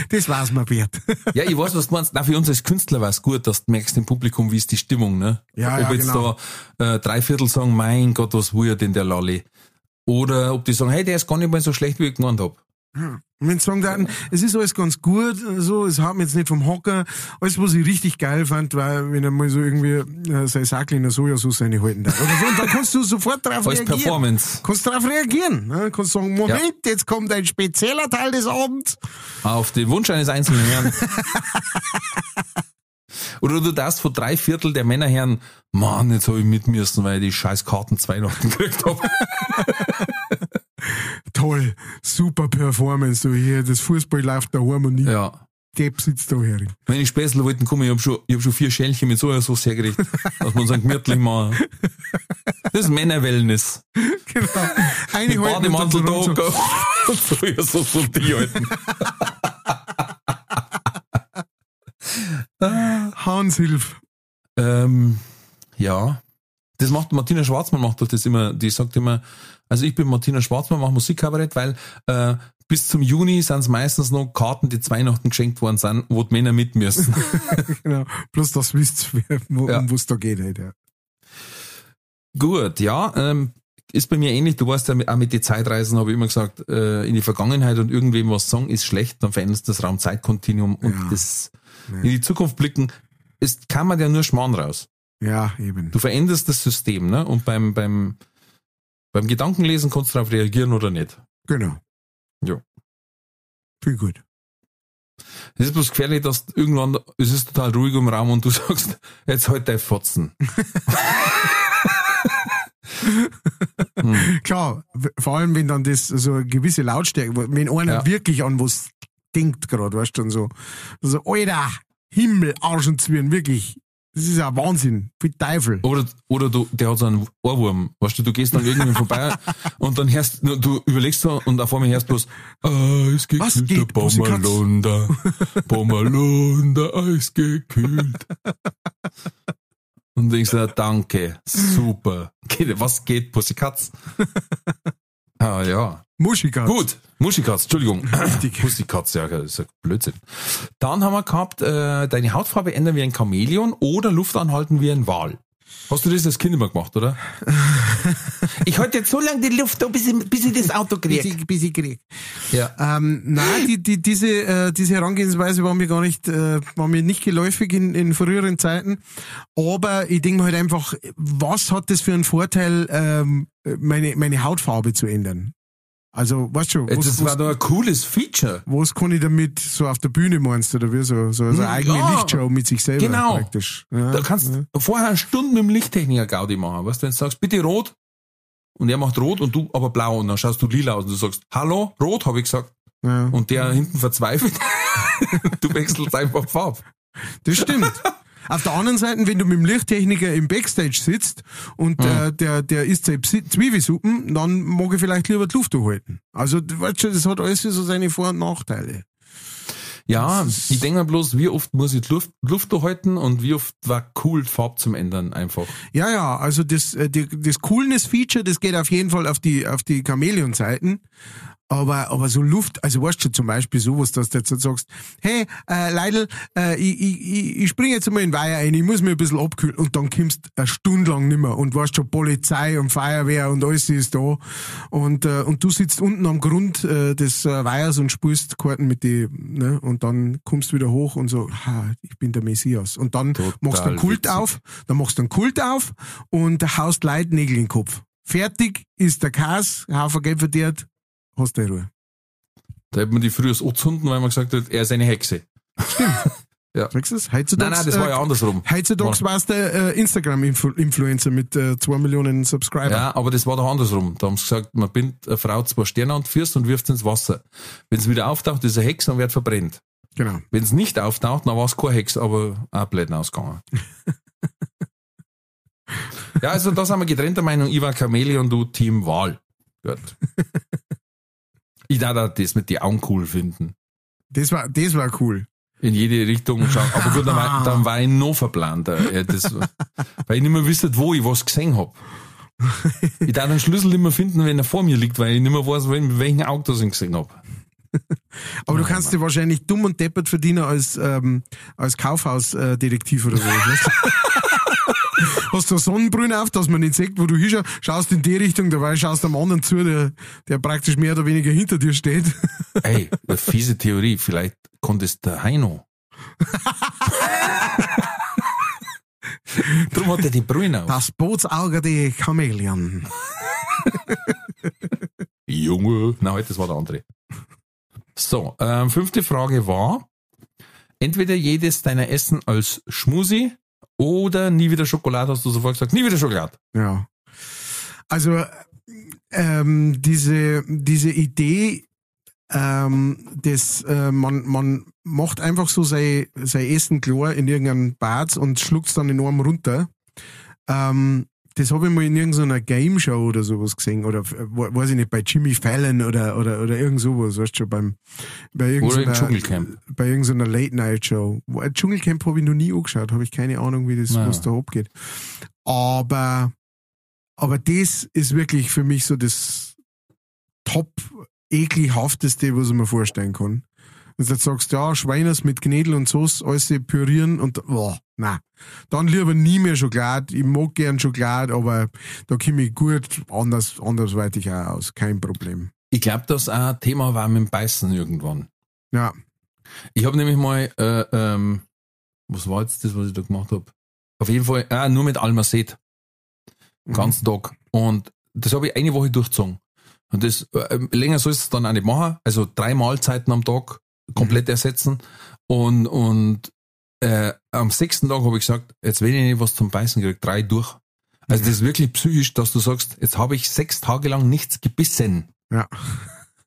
Das war's mir wert. ja, ich weiß, was du meinst. Na, für uns als Künstler war es gut, dass du merkst im Publikum, wie ist die Stimmung, ne? Ja, ob ja, jetzt genau. da äh, drei Viertel sagen, mein Gott, was will er denn der Lalli? Oder ob die sagen, hey, der ist gar nicht mal so schlecht, wie ich gemeint hab. Und wenn sie sagen es ist alles ganz gut, so, es hat mich jetzt nicht vom Hocker. Alles, was ich richtig geil fand, war, wenn er mal so irgendwie äh, sein Sackel in der Sojasauce reinhalten darf. Oder so, und dann kannst du sofort drauf Als reagieren. Performance. Kannst darauf reagieren. Ne? Kannst sagen, Moment, jetzt kommt ein spezieller Teil des Abends. Auf den Wunsch eines einzelnen Herrn. Oder du darfst von drei Viertel der Männerherren, Mann, jetzt hab ich mit müssen, weil ich die scheiß Karten zu Weihnachten gekriegt hab. Toll, super Performance, du hier, das Fußball läuft daheim und ich ja. Depp sitzt da herin. Wenn ich Späßle wollten kommen, ich hab schon, ich hab schon vier Schälchen mit Sojasauce hergerichtet, dass uns dann gemütlich machen. Das ist Männerwellness. Genau. Eine Mit Bademantel da so so, und Sojasauce und die halten. Hans Hilf. Ähm, ja. Das macht Martina Schwarzmann macht doch das immer, die sagt immer, also ich bin Martina Schwarzmann, mache Musikkabarett, weil äh, bis zum Juni sind es meistens noch Karten, die zu Weihnachten geschenkt worden sind, wo die Männer mit müssen. Genau. Bloß das wisst wo, Ja. um was da geht halt, ja. Gut, ja, ähm, ist bei mir ähnlich. Du weißt ja, auch mit den Zeitreisen habe ich immer gesagt, äh, in die Vergangenheit und irgendwem was sagen ist schlecht, dann veränderst du das Raum-Zeit-Kontinuum und Ja. das in die Zukunft blicken, ist, kann man ja nur Schmarrn raus. Ja, eben. Du veränderst das System, ne? Und beim, beim, beim Gedankenlesen kannst du darauf reagieren oder nicht. Genau. Ja. Viel gut. Es ist bloß gefährlich, dass irgendwann, es ist total ruhig im Raum und du sagst, jetzt halt dein Fotzen. hm. Klar, vor allem wenn dann das so eine gewisse Lautstärke, wenn einer Ja. wirklich an was denkt gerade, weißt du, dann so, so, Alter, Himmel, Arsch und Zwirn, wirklich. Das ist ja Wahnsinn. Wie Teufel. Oder, oder du, der hat so einen Ohrwurm. Weißt du, du gehst dann irgendwie vorbei und dann hörst du, überlegst so und auf einmal hörst du Was gekühlt, geht, der Pussycats? Bommerlunder, Bommerlunder, Eis gekühlt. Und ich sag, danke, super. Was geht, Pussycats? Ah, ja. Muschikatz. Gut, Muschikatz, Entschuldigung. Richtig. Pussycats, ja, das ist ja Blödsinn. Dann haben wir gehabt, äh, deine Hautfarbe ändern wie ein Chamäleon oder Luft anhalten wie ein Wal. Hast du das als Kind immer gemacht, oder? ich halte jetzt so lange die Luft, an, bis ich, bis ich das Auto Bis kriege. ich, bis ich krieg. Ja. Ähm, nein, die, die, diese, äh, diese Herangehensweise war mir gar nicht, äh, war mir nicht geläufig in, in früheren Zeiten. Aber ich denke mir halt einfach, was hat das für einen Vorteil, ähm, meine, meine Hautfarbe zu ändern? Also, weißt du, was, Das war doch ein cooles Feature. was kann ich damit so auf der Bühne meinst du, oder wie so, so, eine Ja. eigene Lichtshow mit sich selber Genau. praktisch. Ja, Da kannst ja. du vorher eine Stunde mit dem Lichttechniker Gaudi machen. Weißt du, wenn du sagst, bitte rot, und er macht rot und du aber blau, und dann schaust du lila aus und du sagst, hallo, rot, habe ich gesagt. Ja. Und der hinten verzweifelt. du wechselst einfach Farbe. Das stimmt. Auf der anderen Seite, wenn du mit dem Lichttechniker im Backstage sitzt und äh, der, der isst Psi- Zwiebelsuppen, dann mag ich vielleicht lieber die Luft halten. Also, du weißt schon, das hat alles so seine Vor- und Nachteile. Ja, ich denke mir bloß, wie oft muss ich Luft, Luft halten und wie oft war cool, die Farbe zum Ändern einfach. Ja, ja, also das, äh, die, das Coolness-Feature, das geht auf jeden Fall auf die, auf die Chamäleon-Seiten. Aber, aber so Luft, also weißt du zum Beispiel sowas, dass du jetzt sagst, hey, äh, Leidl, äh, ich, ich, ich, spring jetzt mal in den Weiher ein, ich muss mir ein bisschen abkühlen und dann kommst eine Stunde lang nimmer und weißt schon Polizei und Feuerwehr und alles ist da und, äh, und du sitzt unten am Grund äh, des äh, Weihers und spielst Karten mit die, ne, und dann kommst du wieder hoch und so, ha, ich bin der Messias. Und dann Total machst du einen Kult witzig. auf, dann machst du einen Kult auf und haust Leid Nägel in den Kopf. Fertig ist der Kas, Haufen Geld verdient, hast du Ruhe. Da hätte man die früher angezogen, weil man gesagt hat, er ist eine Hexe. Sagst du das? Heutzutage, Nein, nein, das war ja andersrum. Heutzutage warst du äh, Instagram-Influencer mit äh, zwei Millionen Subscriber. Ja, aber das war doch andersrum. Da haben sie gesagt, man bindet eine Frau zwei Sterne an Füße und wirft sie ins Wasser. Wenn sie wieder auftaucht, ist eine Hex und wird verbrennt. Genau. Wenn es nicht auftaucht, dann war es keine Hex, aber auch blöd ausgegangen. ja, also da sind wir getrennter Meinung. Ich war Chameleon und du Team Wahl. Gut. Ich auch das mit die Augen cool finden. Das war, das war cool. In jede Richtung schauen. Aber gut, dann war, dann war ich noch verplanter. Ja, das, weil ich nicht mehr wüsste, wo ich was gesehen hab. Ich darf den Schlüssel nicht mehr finden, wenn er vor mir liegt, weil ich nicht mehr weiß, mit welchem Auge das ich ihn gesehen hab. Aber du kannst dir wahrscheinlich dumm und deppert verdienen als, ähm, als Kaufhausdetektiv oder so. Hast du Sonnenbrille auf, dass man nicht sieht, wo du hinschaust, schaust in die Richtung, dabei schaust am anderen zu, der, der praktisch mehr oder weniger hinter dir steht. Ey, eine fiese Theorie. Vielleicht konnte es der Heino. Darum hat er die Brühe auf. Das Bootsauge der Chamäleon. Junge. Nein, halt, das war der andere. So, ähm, fünfte Frage war, entweder jedes deiner Essen als Schmusi oder nie wieder Schokolade, hast du sofort gesagt, nie wieder Schokolade. Ja. Also ähm, diese, diese Idee, ähm, dass äh, man, man macht einfach so sein, sein Essen klar in irgendeinem Bad und schluckt es dann enorm runter. Ähm, das habe ich mal in irgendeiner Game Show oder sowas gesehen oder äh, weiß ich nicht, bei Jimmy Fallon oder, oder, oder irgend sowas, weißt du schon, beim, bei irgendeiner, Dschungelcamp. bei irgendeiner Late-Night-Show. Ein Dschungelcamp habe ich noch nie angeschaut, habe ich keine Ahnung, wie das, Ja. was da abgeht. Aber, aber das ist wirklich für mich so das top ekelhafteste, was ich mir vorstellen kann. Und jetzt sagst du, ja, Schweiners mit Knädel und Sauce, alles pürieren und, boah, na. Dann lieber nie mehr Schokolade. Ich mag gern Schokolade, aber da komme ich gut anders, andersweitig auch aus. Kein Problem. Ich glaube, das auch ein Thema war mit dem Beißen irgendwann. Ja. Ich habe nämlich mal, äh, ähm, was war jetzt das, was ich da gemacht habe? Auf jeden Fall, äh, nur mit Almacet. Den ganzen Tag. Und das habe ich eine Woche durchgezogen. Und das, äh, länger soll es dann auch nicht machen. Also drei Mahlzeiten am Tag komplett ersetzen. Und, und äh, am sechsten Tag habe ich gesagt, jetzt wenn ich nicht was zum Beißen kriege, drei durch. Also das ist wirklich psychisch, dass du sagst, jetzt habe ich sechs Tage lang nichts gebissen. Ja.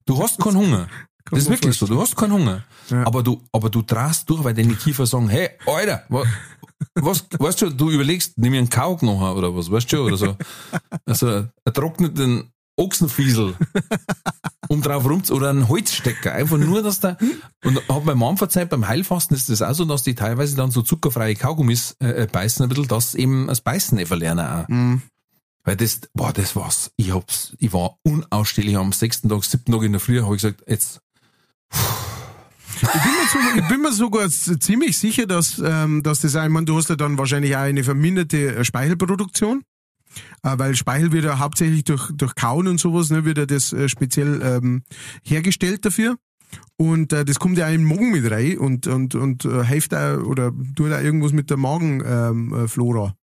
Du hast keinen Hunger. Das ist wirklich so, du hast keinen Hunger. Ja. Aber du, aber du drast durch, weil deine Kiefer sagen, hey, Alter, was, was weißt du, du überlegst, nimm mir einen Kauk noch oder was, weißt du, oder so. Also, einen trockneten Ochsenfiesel, um drauf rum, oder einen Holzstecker, einfach nur, dass da, und hat mein Mann verzeiht, beim Heilfasten ist das auch so, dass die teilweise dann so zuckerfreie Kaugummis äh, äh, beißen ein bisschen, dass eben das Beißen nicht verlernen auch. Mhm. Weil das, boah, das war's. Ich hab's, ich war unausstehlich am sechsten Tag, siebten Tag in der Früh, habe ich gesagt, jetzt, Ich bin, mir sogar, ich bin mir sogar ziemlich sicher, dass, ähm, dass das einmal, du hast ja dann wahrscheinlich auch eine verminderte äh, Speichelproduktion, weil Speichel wird ja hauptsächlich durch, durch Kauen und sowas, ne, wird ja das äh, speziell ähm, hergestellt dafür. Und äh, das kommt ja auch in den Magen mit rein und, und, und äh, hilft auch oder tut auch irgendwas mit der Magenflora ähm, äh, Flora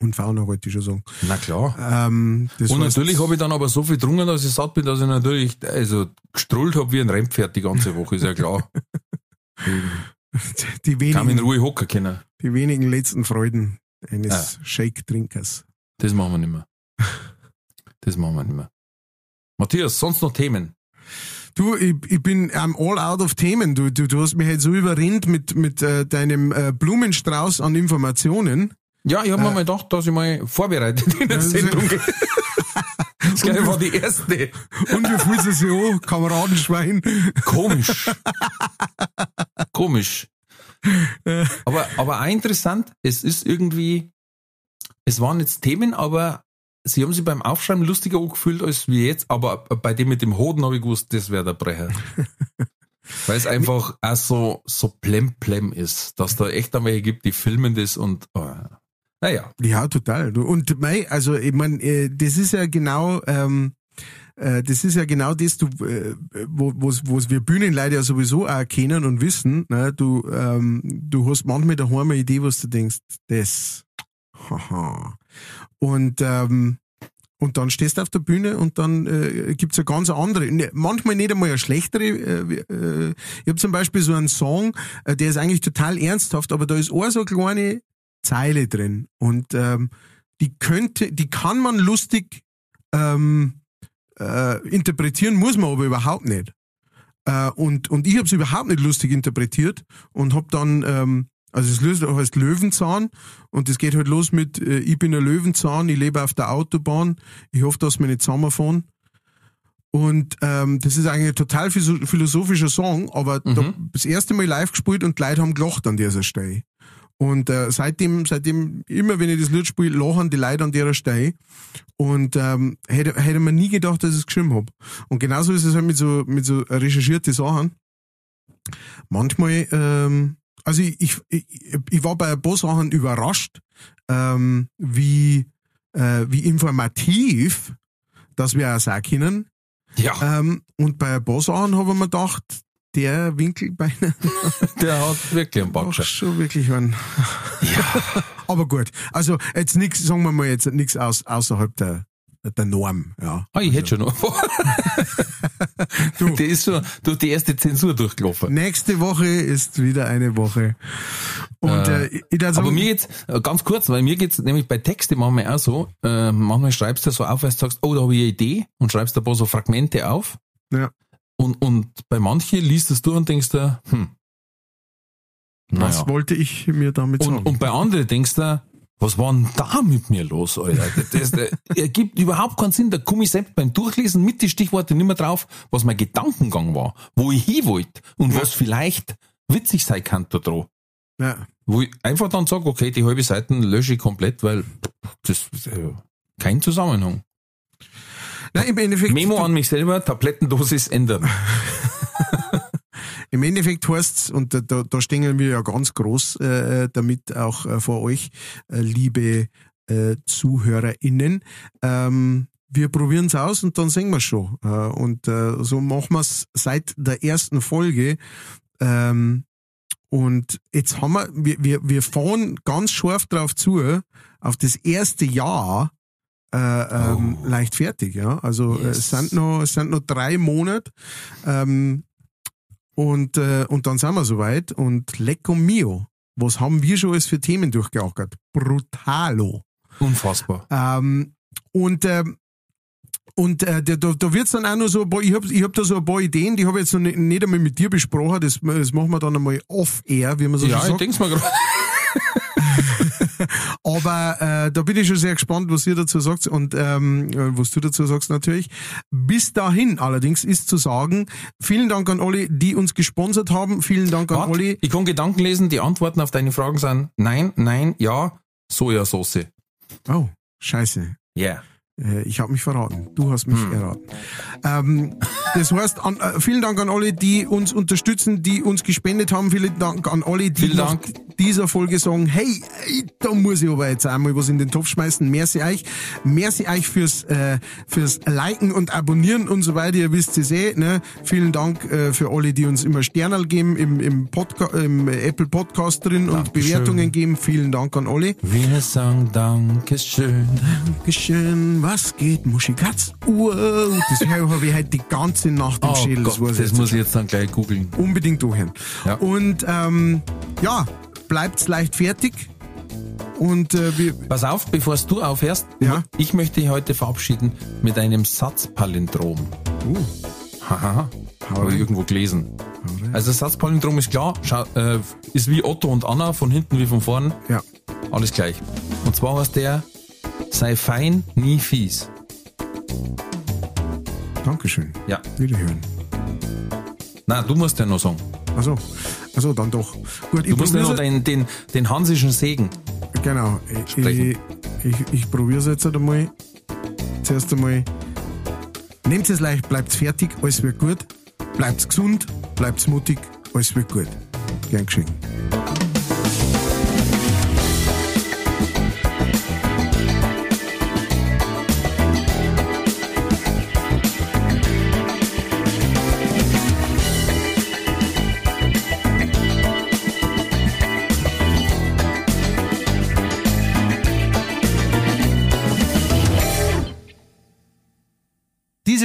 und Fauna, wollte ich schon sagen. na klar. Ähm, das Und natürlich habe ich dann aber so viel getrunken, dass ich satt bin, dass ich natürlich, also, gestrullt habe wie ein Rennpferd die ganze Woche, ist ja klar. die, Kann mich in wenigen, Ruhe hocken können. die wenigen letzten Freuden eines Ja. Shake-Trinkers. Das machen wir nicht mehr. Das machen wir nicht mehr. Matthias, sonst noch Themen? Du, ich, ich bin ähm, all out of Themen. Du, du, du hast mich halt so überrennt mit, mit äh, deinem äh, Blumenstrauß an Informationen. Ja, ich habe mir mal gedacht, dass ich mal vorbereitet in der Ja, Sendung. Das gleich war die erste. Und wie fühlt es sich an, Kameradenschwein? Komisch. Komisch. Aber, aber auch interessant, es ist irgendwie, es waren jetzt Themen, aber sie haben sich beim Aufschreiben lustiger angefühlt als wie jetzt, aber bei dem mit dem Hoden habe ich gewusst, das wäre der Brecher. Weil es einfach auch so, so plem-plem ist, dass da echt einmal welche gibt, die filmen das und, oh, naja. Ja, total. Und mei, also ich meine, äh, das ist ja genau, ähm, äh, das ist ja genau das, du, äh, wo wo's, wo's wir Bühnenleute ja sowieso auch kennen und wissen. Ne? Du, ähm, du hast manchmal daheim eine Idee, was du denkst, das. Haha. Und ähm, und dann stehst du auf der Bühne und dann äh, gibt's eine ganz andere, ne, manchmal nicht einmal eine schlechtere. Äh, äh, ich habe zum Beispiel so einen Song, äh, der ist eigentlich total ernsthaft, aber da ist auch so eine kleine Zeile drin. Und ähm, die könnte, die kann man lustig ähm, äh, interpretieren, muss man aber überhaupt nicht. Äh, und, und ich habe es überhaupt nicht lustig interpretiert und habe dann, ähm, also es löst- heißt Löwenzahn und es geht halt los mit, äh, ich bin ein Löwenzahn, ich lebe auf der Autobahn, ich hoffe, dass wir nicht zusammenfahren. Und ähm, das ist eigentlich ein total philosoph- philosophischer Song, aber da, das erste Mal live gespielt und die Leute haben gelacht an dieser Stelle. Und äh, seitdem, seitdem, immer wenn ich das Lied spiele, lachen die Leute an der Stelle. Und ähm, hätte, hätte man nie gedacht, dass ich es geschrieben hab. Und genauso ist es halt mit so, mit so recherchierte Sachen. Manchmal, ähm, also ich, ich, ich, ich war bei ein paar Sachen überrascht, ähm, wie, äh, wie informativ dass wir auch sagen können. Ja, Ähm, und bei ein paar Sachen habe ich mir gedacht, der Winkel bei der hat wirklich einen Ach, Backschein. schon wirklich ein. Ja. Aber gut. Also jetzt nichts, sagen wir mal jetzt nichts aus, außerhalb der, der Norm, ja. Ah, ich hätte schon noch. Du. Der ist schon durch die erste Zensur durchgelaufen. Nächste Woche ist wieder eine Woche. Und äh, ich, ich sagen, Aber mir geht's, äh, ganz kurz, weil mir geht's nämlich bei Texte manchmal auch so, äh, manchmal schreibst du so auf, weil du sagst, oh, da habe ich eine Idee und schreibst ein paar so Fragmente auf. Ja. Und, und bei manchen liest es du und denkst du, hm. was naja. wollte ich mir damit sagen? Und, und bei anderen denkst du, was war denn da mit mir los, Alter? Das, das ergibt überhaupt keinen Sinn. Da komme ich selbst beim Durchlesen mit die Stichworte nicht mehr drauf, was mein Gedankengang war, wo ich hin wollte und was vielleicht witzig sein kann da dran. ja. Wo ich einfach dann sage, okay, die halbe Seiten lösche ich komplett, weil das äh, kein Zusammenhang. Nein, im Endeffekt, Memo an mich selber, Tablettendosis ändern. im Endeffekt heißt's, und da, da, da stehen wir ja ganz groß äh, damit auch äh, vor euch, äh, liebe äh, ZuhörerInnen, ähm, wir probieren's aus und dann sehen wir schon. Äh, und äh, so machen wir's seit der ersten Folge. Ähm, und jetzt haben wir, wir, wir, wir fahren ganz scharf drauf zu, auf das erste Jahr äh, ähm, Oh. leicht fertig, ja. Also äh, Yes. es sind noch, es sind noch drei Monate ähm, und, äh, und dann sind wir soweit und Lecco Mio, was haben wir schon alles für Themen durchgeackert? Brutalo. Unfassbar. Ähm, und ähm, und äh, da, da wird's dann auch noch so, ein paar, ich habe ich hab da so ein paar Ideen, die habe ich jetzt noch nicht, nicht einmal mit dir besprochen, das, das machen wir dann einmal off-air, wie man so Ja, schön ich sagt. denk's mal gerade. Aber äh, da bin ich schon sehr gespannt, was ihr dazu sagt und ähm, äh, was du dazu sagst natürlich. Bis dahin allerdings ist zu sagen, vielen Dank an alle, die uns gesponsert haben. Vielen Dank an alle. ich kann Gedanken lesen, die Antworten auf deine Fragen sind nein, nein, ja, Sojasauce. Oh, scheiße. Yeah. Äh, Ich habe mich verraten. Du hast mich Hm. erraten. Ähm, das heißt, an, äh, vielen Dank an alle, die uns unterstützen, die uns gespendet haben. Vielen Dank an alle, die Vielen nach Dank. dieser Folge sagen, hey, ey, da muss ich aber jetzt einmal was in den Topf schmeißen. Merci euch. Merci euch fürs, äh, fürs Liken und Abonnieren und so weiter. Ihr wisst es eh. Ne? Vielen Dank äh, für alle, die uns immer Sternal geben im, im, Podca im Apple Podcast drin und Dankeschön. Bewertungen geben. Vielen Dank an alle. Wir sagen Dankeschön. Dankeschön, was geht, Muschikatz? Wow, das habe ich heute die ganze Nacht im Oh Schädel, Gott, das, das muss ich jetzt dann gleich googeln. unbedingt durchhören. Ja. Und ähm, ja, bleibt's leicht fertig. Und äh, wir, Pass auf, bevor du aufhörst, Ja. ich möchte dich heute verabschieden mit einem Satzpalindrom. uh, Haha, habe ich irgendwo gelesen. Also Satzpalindrom ist klar, schau, äh, ist wie Otto und Anna, von hinten wie von vorn, ja, alles gleich. Und zwar heißt der, sei fein, nie fies. Dankeschön. Ja. Wiederhören. Na, du musst ja noch sagen. Also, also dann doch. Gut, ich Du musst ja noch den, den, den hansischen Segen. Genau. Ich, ich, sprechen. ich, ich probiere es jetzt einmal. zuerst einmal, nehmt es leicht, bleibt fertig, alles wird gut. Bleibt gesund, bleibt mutig, alles wird gut. Gern geschehen.